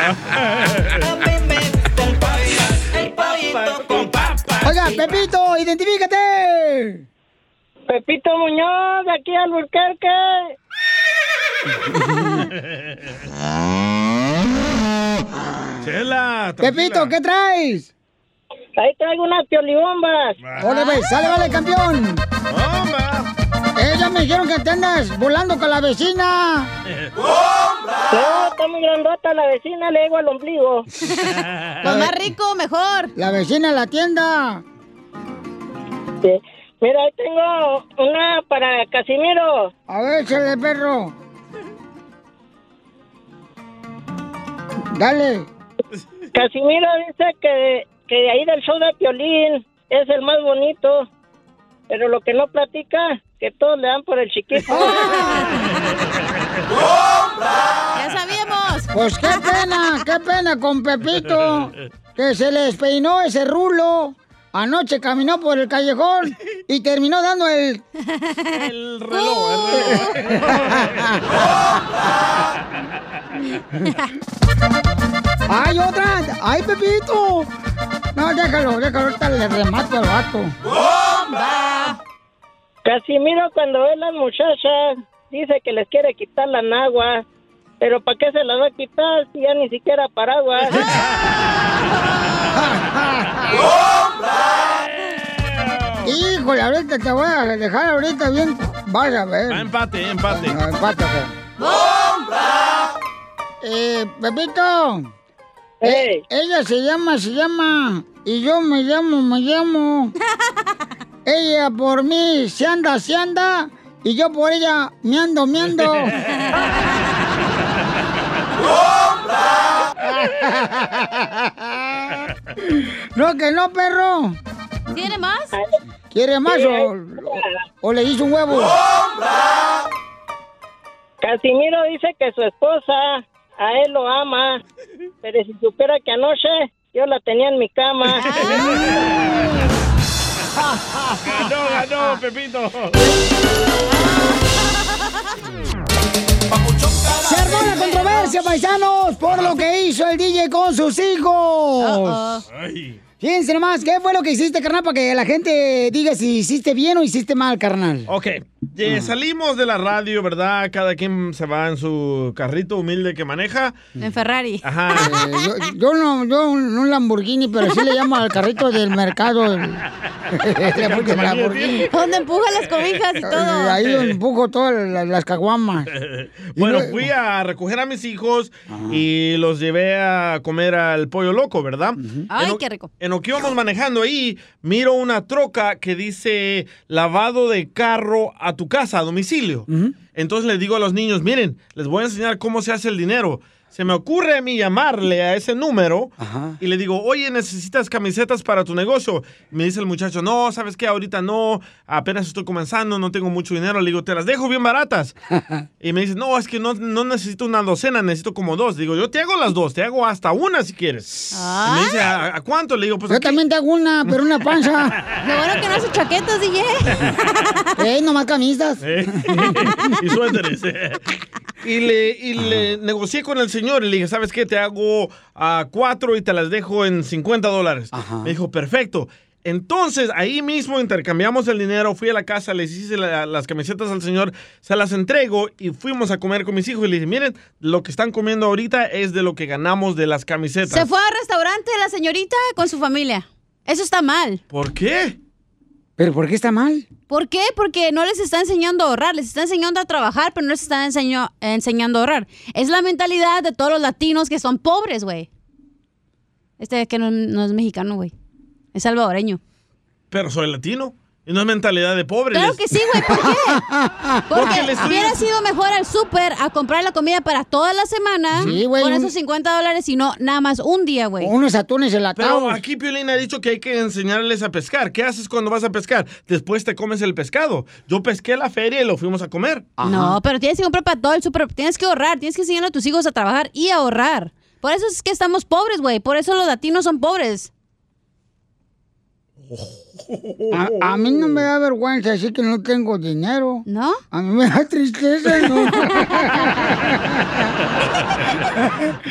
El [LAUGHS] Oiga, Pepito, identifícate. Pepito Muñoz, de aquí al Burquerque. [LAUGHS] [LAUGHS] Chela, Pepito, ¿qué traes? Ahí traigo unas piolibombas. Órale, pues, sale, vale, campeón. Ellas me dijeron que te andas volando con la vecina. No, está muy grandota la vecina, le digo al ombligo. [LAUGHS] Lo más rico, mejor. La vecina en la tienda. Sí. Mira, ahí tengo una para Casimiro. A ver, échale, perro. Dale. Casimiro dice que, que de ahí del show de Piolín es el más bonito, pero lo que no platica, que todos le dan por el chiquito. [LAUGHS] Ya sabíamos. Pues qué pena, qué pena con Pepito, que se le despeinó ese rulo. Anoche caminó por el callejón y terminó dando el... El reloj, el [LAUGHS] [LAUGHS] ¡Ay, otra! ¡Ay, Pepito! No, déjalo, déjalo, ahorita le remato al vato. Casimiro cuando ve a las muchachas dice que les quiere quitar la nagua, pero ¿para qué se la va a quitar si ya ni siquiera paraguas? [LAUGHS] Híjole, ahorita te voy a dejar ahorita bien. Vas a ver. Va, empate, empate. No, empate, ok. Eh, Pepito. Eh, ella se llama, se llama. Y yo me llamo, me llamo. [LAUGHS] ella por mí se anda, se anda. Y yo por ella me ando, me ando. [LAUGHS] no, que no, perro. ¿Tiene más? ¿Quiere más Sí, o, o- o le hizo un huevo? Casimiro dice que su esposa a él lo ama, pero si supiera que anoche yo la tenía en mi cama. [LAUGHS] Ganó, ganó, Pepito. Se armó la controversia, paisanos, por lo que hizo el DJ con sus hijos. Fíjense nomás, ¿qué fue lo que hiciste, carnal? Para que la gente diga si hiciste bien o hiciste mal, carnal. Ok, salimos de la radio, ¿verdad? Cada quien se va en su carrito humilde que maneja. En Ferrari. Ajá. Eh, yo, yo no, yo no un Lamborghini, pero sí le llamo al carrito del mercado. [LAUGHS] Lamborghini. Donde empuja las cobijas y todo. Eh, Ahí lo empujo todas las, las caguamas. Bueno, luego- fui a recoger a mis hijos y los llevé a comer al pollo loco, ¿verdad? Ay, En lo- qué rico. En lo que íbamos manejando ahí, miro una troca que dice lavado de carro a tu casa, a domicilio. Entonces les digo a los niños, miren, les voy a enseñar cómo se hace el dinero. Se me ocurre a mí llamarle a ese número y le digo, oye, ¿necesitas camisetas para tu negocio? Me dice el muchacho, no, ¿sabes qué? Ahorita no, apenas estoy comenzando, no tengo mucho dinero. Le digo, te las dejo bien baratas. [LAUGHS] y me dice, no, es que no, no necesito una docena, necesito como dos. Digo, yo te hago las dos, te hago hasta una si quieres. Y me dice, ¿a, a cuánto? Le digo, pues Yo aquí". también te hago una, pero una panza. [LAUGHS] Lo bueno que no hace chaquetas, DJ. [LAUGHS] Eh, nomás camisas. Eh, y suéteres. Y le, y le negocié con el señor y le dije, ¿sabes qué? Te hago a cuatro y te las dejo en 50 dólares. Me dijo, perfecto. Entonces, ahí mismo intercambiamos el dinero, fui a la casa, le hice la- las camisetas al señor, se las entrego y fuimos a comer con mis hijos y le dije, miren, lo que están comiendo ahorita es de lo que ganamos de las camisetas. Se fue al restaurante la señorita con su familia. Eso está mal. ¿Por qué? ¿Pero por qué está mal? ¿Por qué? Porque no les está enseñando a ahorrar, les está enseñando a trabajar, pero no les está enseño- enseñando a ahorrar. Es la mentalidad de todos los latinos que son pobres, güey. Este que no, no es mexicano, güey. Es salvadoreño. Pero soy latino. Y no es mentalidad de pobre. Claro les- que sí, güey. ¿Por qué? [LAUGHS] Porque Porque estoy- hubiera sido mejor al súper a comprar la comida para toda la semana Sí, güey, con un- esos 50 dólares y no nada más un día, güey. Unos atunes enlatados. Pero aquí Piolín ha dicho que hay que enseñarles a pescar. ¿Qué haces cuando vas a pescar? Después te comes el pescado. Yo pesqué a la feria y lo fuimos a comer. No, pero tienes que comprar para todo el súper. Tienes que ahorrar. Tienes que enseñar a tus hijos a trabajar y a ahorrar. Por eso es que estamos pobres, güey. Por eso los latinos son pobres. A, a mí no me da vergüenza decir que no tengo dinero. ¿No? A mí me da tristeza, ¿no? [LAUGHS]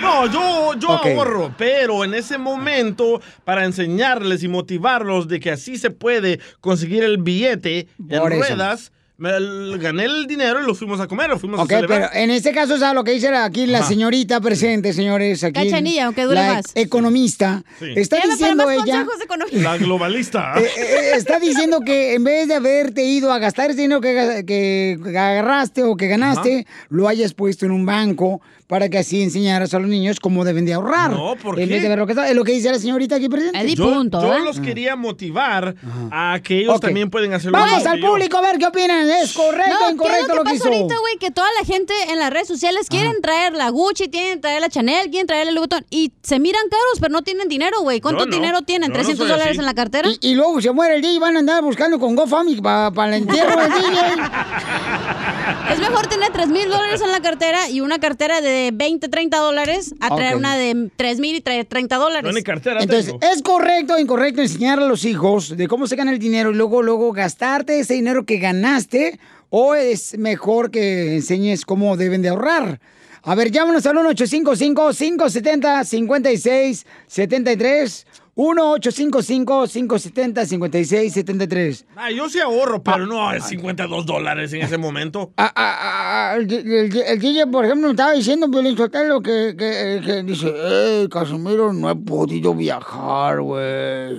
No, yo, yo ahorro, pero en ese momento, para enseñarles y motivarlos de que así se puede conseguir el billete en Por eso. ruedas, me gané el dinero y lo fuimos a comer, lo fuimos Ok, a celebrar. pero en este caso, ¿sabes lo que dice aquí la Ajá. señorita presente, señores? Aquí Cachanilla, aunque dure la más. economista. Sí. Está diciendo más ella... La globalista. [LAUGHS] Eh, eh, está diciendo que en vez de haberte ido a gastar ese dinero que agarraste o que ganaste, lo hayas puesto en un banco para que así enseñaras a los niños cómo deben de ahorrar. No, ¿por en vez de ver lo que está- es lo que dice la señorita aquí presente. yo yo los quería motivar a que ellos Ok. también pueden hacerlo. Vamos al que yo. público a ver qué opinan. ¿Es correcto o No, incorrecto ¿qué es lo lo que que pasa hizo? ahorita, güey? Que toda la gente en las redes sociales quieren traer la Gucci, quieren traer la Chanel, quieren traer el Louis Vuitton y se miran caros, pero no tienen dinero, güey. ¿Cuánto no. dinero tienen? Yo no ¿300 soy dólares así. en la cartera? Y, y luego se muere el DJ y van a andar buscando con GoFundMe para el entierro del DJ. [LAUGHS] Es mejor tener 3 mil dólares en la cartera y una cartera de 20, 30 dólares a traer una de 3 mil y traer 30 dólares. Entonces, ¿es correcto o incorrecto enseñar a los hijos de cómo se gana el dinero y luego, luego gastarte ese dinero que ganaste? ¿O es mejor que enseñes cómo deben de ahorrar? A ver, llámanos al 1-855-570-5673. 1-855-570-5673. Ah, yo sí ahorro, pero no es 52 dólares en ese momento. Ah, ah, ah, el, el- el DJ, por ejemplo, me estaba diciendo, Violín Sotelo, que, que, que dice, hey, Casimiro, no he podido viajar, güey.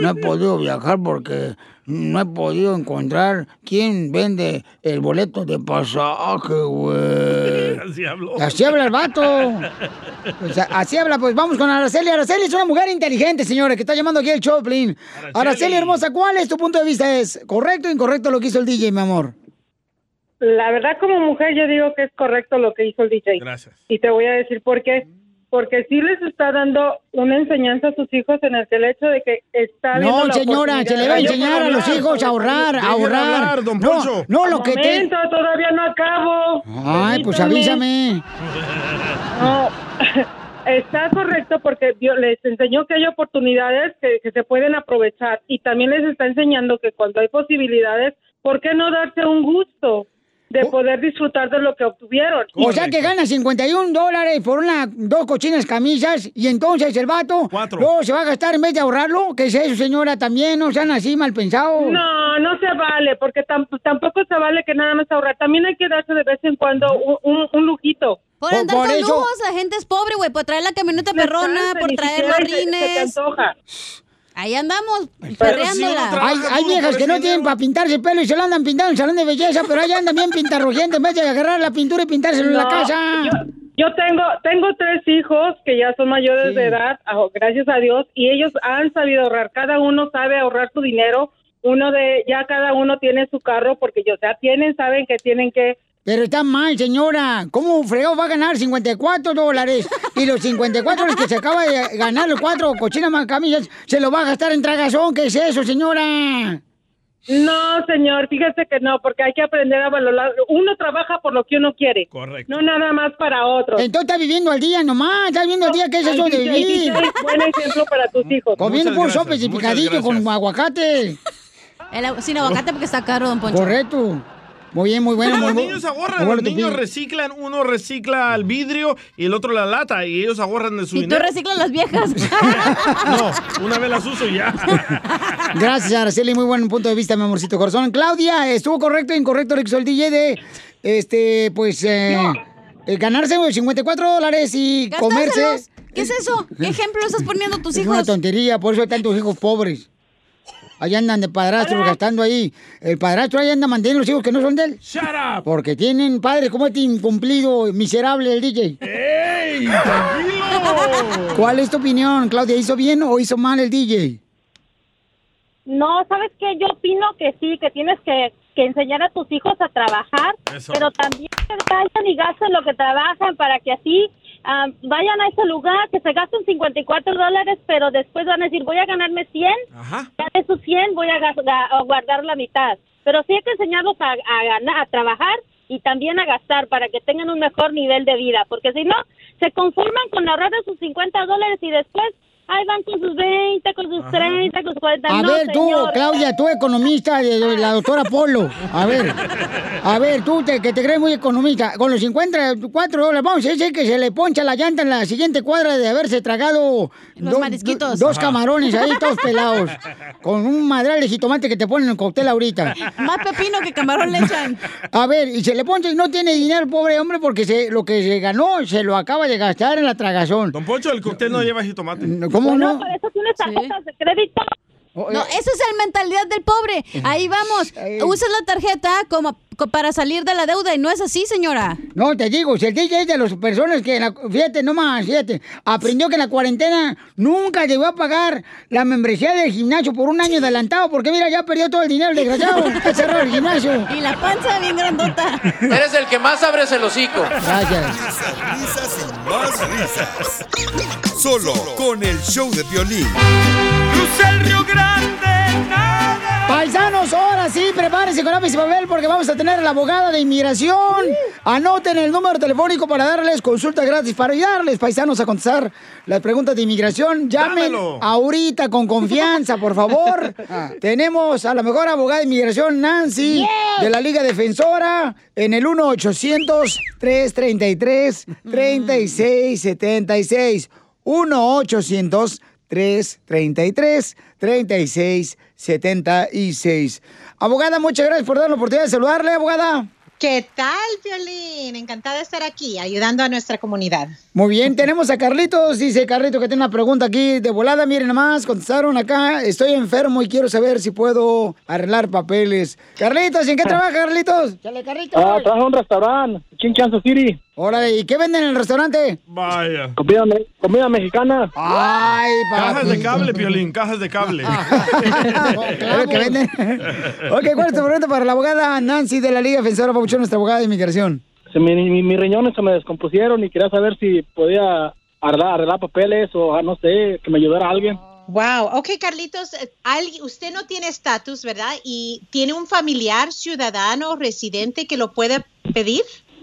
No he podido viajar porque no he podido encontrar quién vende el boleto de pasaje, güey. [LAUGHS] Así hablo. Así habla el vato. O sea, así habla, pues vamos con Araceli. Araceli es una mujer inteligente, señores, que está llamando aquí el Choplin. Araceli. hermosa, ¿cuál es tu punto de vista? ¿Es correcto o incorrecto lo que hizo el DJ, mi amor? La verdad, como mujer, yo digo que es correcto lo que hizo el DJ. Gracias. Y te voy a decir por qué. Porque sí les está dando una enseñanza a sus hijos en el, el hecho de que está No, señora, se le va a enseñar a los hijos a ahorrar, a ahorrar. No, no, lo que te... Momento, todavía no acabo. Ay, pues avísame. No, [LAUGHS] está correcto porque Dios les enseñó que hay oportunidades que, que se pueden aprovechar y también les está enseñando que cuando hay posibilidades, ¿por qué no darse un gusto de poder disfrutar de lo que obtuvieron? O sea que gana 51 dólares por una, dos cochinas camisas y entonces el vato luego se va a gastar en vez de ahorrarlo. ¿Qué es eso, señora? También no sean así mal pensados. No, no se vale, porque tam- tampoco se vale que nada más ahorrar. También hay que darse de vez en cuando un, un- un lujito. Por andar con lujos, la gente es pobre, güey. Por traer la camioneta perrona, por traer los se- se te rines. antoja. Ahí andamos, si perreándola. uno Hay, hay viejas que no tienen para pintarse el pelo y se lo andan pintando en el salón de belleza, pero allá andan bien pintarrojientes en vez de agarrar la pintura y pintárselo en la casa. Yo, yo tengo tengo tres hijos que ya son mayores de edad, ah, gracias a Dios, y ellos han sabido ahorrar. Cada uno sabe ahorrar su dinero. Uno de ya cada uno tiene su carro porque ya o sea, tienen saben que tienen que Pero está mal, señora. ¿Cómo fregado va a ganar 54 dólares? Y los 54 dólares que se acaba de ganar los cuatro cochinas macamillas, se lo va a gastar en tragazón. ¿Qué es eso, señora? No, señor, fíjese que no, porque hay que aprender a valorar. Uno trabaja por lo que uno quiere. Correcto. No nada más para otros. Entonces está viviendo al día nomás, está viviendo al día. ¿Qué es eso de vivir? Buen ejemplo para tus hijos. Comiendo por sopes y picadillo con aguacate. El sin aguacate porque está caro, don Poncho. Correcto. Muy bien, muy bueno. Muy los niños ahorran, los niños reciclan, uno recicla el vidrio y el otro la lata y ellos ahorran de su Y tú dinero. reciclas las viejas. [LAUGHS] No, una vez las uso y ya. [LAUGHS] Gracias, Araceli. Muy buen punto de vista, mi amorcito corazón. Claudia, ¿estuvo correcto o incorrecto el DJ de, este, pues, eh, eh, ganarse 54 dólares y comerse? ¿Qué es eso? ¿Qué ejemplo estás poniendo a tus Es una hijos? tontería, por eso hay tantos hijos pobres. Allá andan de padrastros gastando ahí. El padrastro ahí anda manteniendo los hijos que no son de él. ¡Shut up! Porque tienen padres como este incumplido, miserable el DJ. ¡Ey! ¡Tranquilo! ¿Cuál es tu opinión, Claudia? ¿Hizo bien o hizo mal el DJ? No, ¿sabes qué? Yo opino que sí, que tienes que, que enseñar a tus hijos a trabajar, Eso. pero también que vayan y gasten lo que trabajan para que así ah, vayan a ese lugar, que se gasten 54 dólares, pero después van a decir, voy a ganarme 100, ya de esos 100 voy a, a guardar la mitad. Pero sí hay que enseñarlos a, a ganar, a trabajar y también a gastar para que tengan un mejor nivel de vida, porque si no, se conforman con ahorrar sus 50 dólares y después ahí van con sus 20, con sus 30, con sus 40. A no, ver, tú, señor. Claudia, tú economista de de la doctora Polo. A ver, a ver, tú te- que te crees muy economista. Con los 54 dólares, vamos a decir que se le poncha la llanta en la siguiente cuadra de haberse tragado do- marisquitos. do- dos Ajá. camarones ahí, todos [LAUGHS] pelados. Con un madral de jitomate que te ponen en el cóctel ahorita. Más pepino que camarón le echan. A ver, y se le poncha y no tiene dinero, pobre hombre, porque se, lo que se ganó se lo acaba de gastar en la tragazón. Don Poncho, el cóctel no lleva jitomate. ¿Cómo Bueno, no? para eso tienes tarjetas de crédito. Oh, No, eh. esa es la mentalidad del pobre. Ahí vamos. Usas la tarjeta como co- para salir de la deuda y no es así, señora. No, te digo, si el DJ es de las personas que, en la- fíjate nomás, fíjate, aprendió que en la cuarentena nunca llegó a pagar la membresía del gimnasio por un año adelantado, porque mira, ya perdió todo el dinero, el desgraciado, [LAUGHS] cerrado el gimnasio. Y la panza bien grandota. Eres el que más abres el hocico. Gracias. Risas, risas y más risas. Solo con el show de violín. Cruza el Río Grande. Paisanos, ahora sí, prepárense con lápiz y papel porque vamos a tener a la abogada de inmigración. Anoten el número telefónico para darles consulta gratis, para ayudarles, paisanos, a contestar las preguntas de inmigración. Llamen Dámelo. ahorita con confianza, por favor. [LAUGHS] Tenemos a la mejor abogada de inmigración, Nancy, de la Liga Defensora, en el 1-800-333-3676. 1-800-333-3676. Abogada, muchas gracias por dar la oportunidad de saludarle, abogada. ¿Qué tal, Violín? Encantada de estar aquí, ayudando a nuestra comunidad. Muy bien, tenemos a Carlitos. Dice Carlitos que tiene una pregunta aquí de volada. Miren nomás, contestaron acá. Estoy enfermo y quiero saber si puedo arreglar papeles. Carlitos, ¿en qué [LAUGHS] trabaja, Carlitos? Chale, Carlitos. Ah, trabajo en un restaurante, aquí en Kansas City. Órale, ¿y qué venden en el restaurante? Vaya. Comida, me- comida mexicana. Ay, Cajas de cable, Piolín, cajas de cable. [LAUGHS] Lo que venden. ok, ¿cuál es tu pregunta para la abogada Nancy de la Liga Defensora Pabuchón, nuestra abogada de inmigración? Se me- mi- mis riñones se me descompusieron y quería saber si podía arreglar, arreglar papeles o ah, no sé, que me ayudara alguien. Wow, ok, Carlitos, eh, usted no tiene estatus, ¿verdad? ¿Y tiene un familiar, ciudadano, residente que lo puede pedir?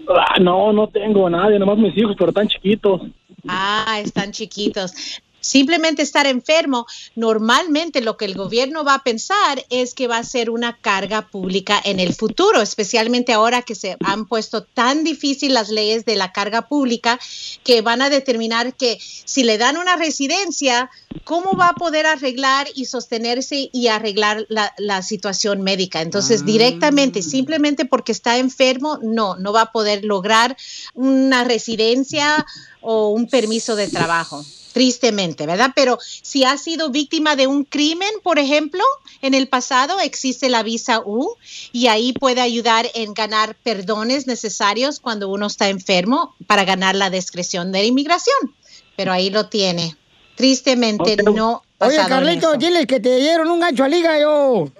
Ah, no, no tengo nadie, nomás mis hijos, pero tan chiquitos. Ah, están chiquitos. Simplemente estar enfermo, normalmente lo que el gobierno va a pensar es que va a ser una carga pública en el futuro, especialmente ahora que se han puesto tan difícil las leyes de la carga pública que van a determinar que si le dan una residencia, ¿cómo va a poder arreglar y sostenerse y arreglar la, la situación médica? Entonces, directamente, simplemente porque está enfermo, no, no va a poder lograr una residencia o un permiso de trabajo. Tristemente, ¿verdad? Pero si ha sido víctima de un crimen, por ejemplo, en el pasado existe la visa U y ahí puede ayudar en ganar perdones necesarios cuando uno está enfermo para ganar la discreción de inmigración. Pero ahí lo tiene. Tristemente no Oye, Carlito, diles que te dieron un gancho a liga yo. [LAUGHS]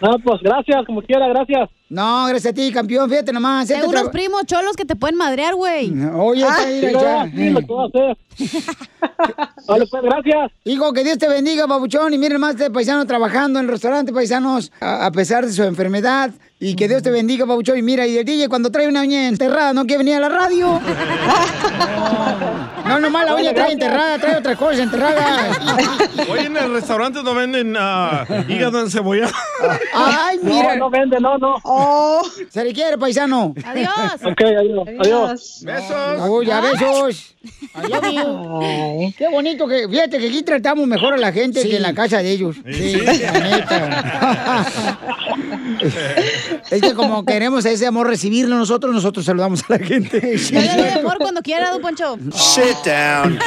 No, pues gracias, como quiera, gracias. No, gracias a ti, campeón. Fíjate nomás. Hay este unos primos cholos que te pueden madrear, güey. Oye, Ah, sí, ya. sí, lo puedo hacer. [LAUGHS] Vale, pues gracias. Hijo, que Dios te bendiga, babuchón. Y miren más este paisano trabajando en el restaurante, paisanos, a, a pesar de su enfermedad. Y que Dios te bendiga, babuchón. Y mira, y el DJ cuando trae una uña enterrada no quiere venir a la radio. No, nomás la uña trae enterrada, trae otras cosas enterradas. Hoy en el restaurante no venden ah, hígado encebollado. Ay, mira. No, no vende, no, no. Oh. Se le quiere, paisano. Adiós. Ok, adiós. adiós. Besos. Uy, ya besos. Love you. Qué bonito que, fíjate que aquí tratamos mejor a la gente que en la casa de ellos. Sí, la neta. [LAUGHS] Es que como queremos ese amor recibirlo nosotros, nosotros saludamos a la gente. Yo le doy amor cuando quiera, don Poncho. Sit down.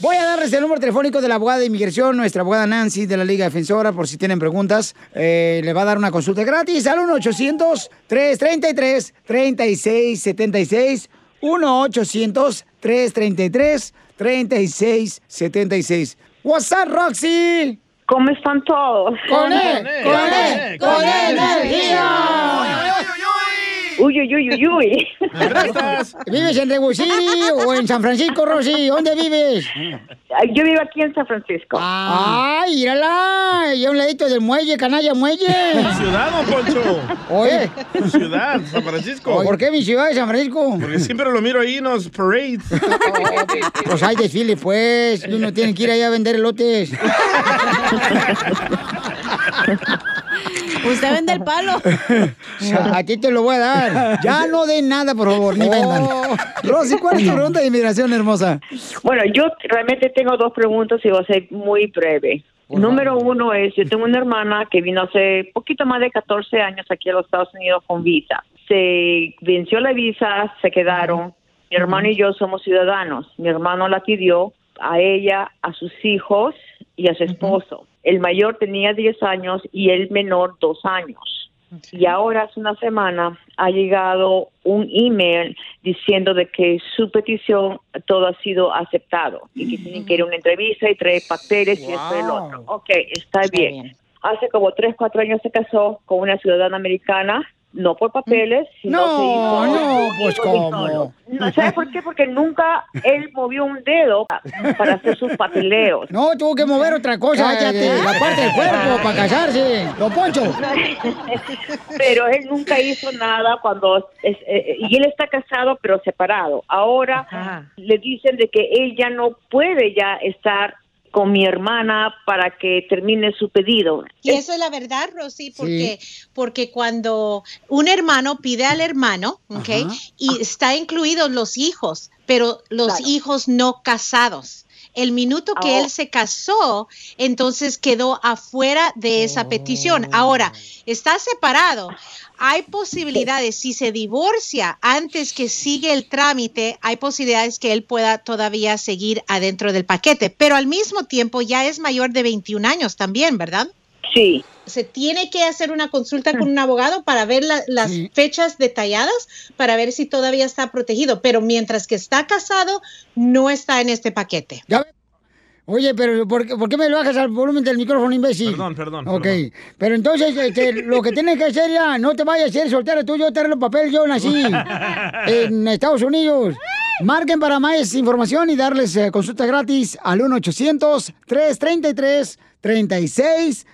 Voy a darles el número telefónico de la abogada de inmigración, nuestra abogada Nancy de la Liga Defensora, por si tienen preguntas. Eh, le va a dar una consulta gratis al 1-800-333-3676. 1-800-333-3676. What's up, Roxy? ¿Cómo están todos? Con él, con él, con energía. Uy, uy, uy, uy, uy. ¿Vives en City o en San Francisco, Rosy? ¿Dónde vives? Yo vivo aquí en San Francisco. ¡Ay, mírala! Y a un ladito del muelle, canalla muelle. Ciudad, don Poncho. Oye. Ciudad, San Francisco. ¿Por qué mi ciudad de San Francisco? Porque siempre lo miro ahí en los parades. Pues hay desfile, pues. Uno tiene que ir allá a vender elotes. [LAUGHS] Usted vende el palo. [LAUGHS] A ti te lo voy a dar. Ya no den nada, por favor, ni vendan. Rosy, ¿cuál es tu pregunta de inmigración, hermosa? Bueno, yo realmente tengo dos preguntas y voy a ser muy breve. Número uno es, yo tengo una hermana que vino hace poquito más de 14 años aquí a los Estados Unidos con visa. Se venció la visa, se quedaron. Mi hermano y yo somos ciudadanos. Mi hermano la pidió a ella, a sus hijos y a su esposo. El mayor tenía 10 años y el menor 2 años. Y ahora hace una semana ha llegado un email diciendo de que su petición todo ha sido aceptado y que tienen que ir a una entrevista y traer papeles y esto y el otro. Ok, está, bien. Hace como tres, cuatro años se casó con una ciudadana americana, no por papeles, sino No, se hizo- no, pues cómo. No, ¿Sabe por qué? Porque nunca él movió un dedo para hacer sus papeleos. No, tuvo que mover otra cosa. Cállate. eh, La parte del cuerpo para casarse. Don Poncho. [LAUGHS] pero él nunca hizo nada cuando es- eh, y él está casado pero separado ahora le dicen de que él ya no puede ya estar con mi hermana para que termine su pedido Y eso es la verdad, Rosy, porque, porque cuando un hermano pide al hermano, ¿ok? Y está incluidos los hijos, pero los hijos no casados. El minuto que Oh. él se casó, entonces quedó afuera de esa petición. Ahora, está separado. Hay posibilidades, si se divorcia antes que sigue el trámite, hay posibilidades que él pueda todavía seguir adentro del paquete, pero al mismo tiempo ya es mayor de 21 años también, ¿verdad? Sí. Se tiene que hacer una consulta con un abogado para ver la- las fechas detalladas, para ver si todavía está protegido, pero mientras que está casado, no está en este paquete. Ya ve- Oye, pero ¿por qué, por qué me lo bajas al volumen del micrófono, imbécil? Perdón, perdón, Ok, perdón. pero entonces este, lo que tienes que hacer ya, no te vayas a ser soltero tú, yo te arreglo papel, yo nací [LAUGHS] en Estados Unidos. Marquen para más información y darles eh, consulta gratis al 1-800-333-3676.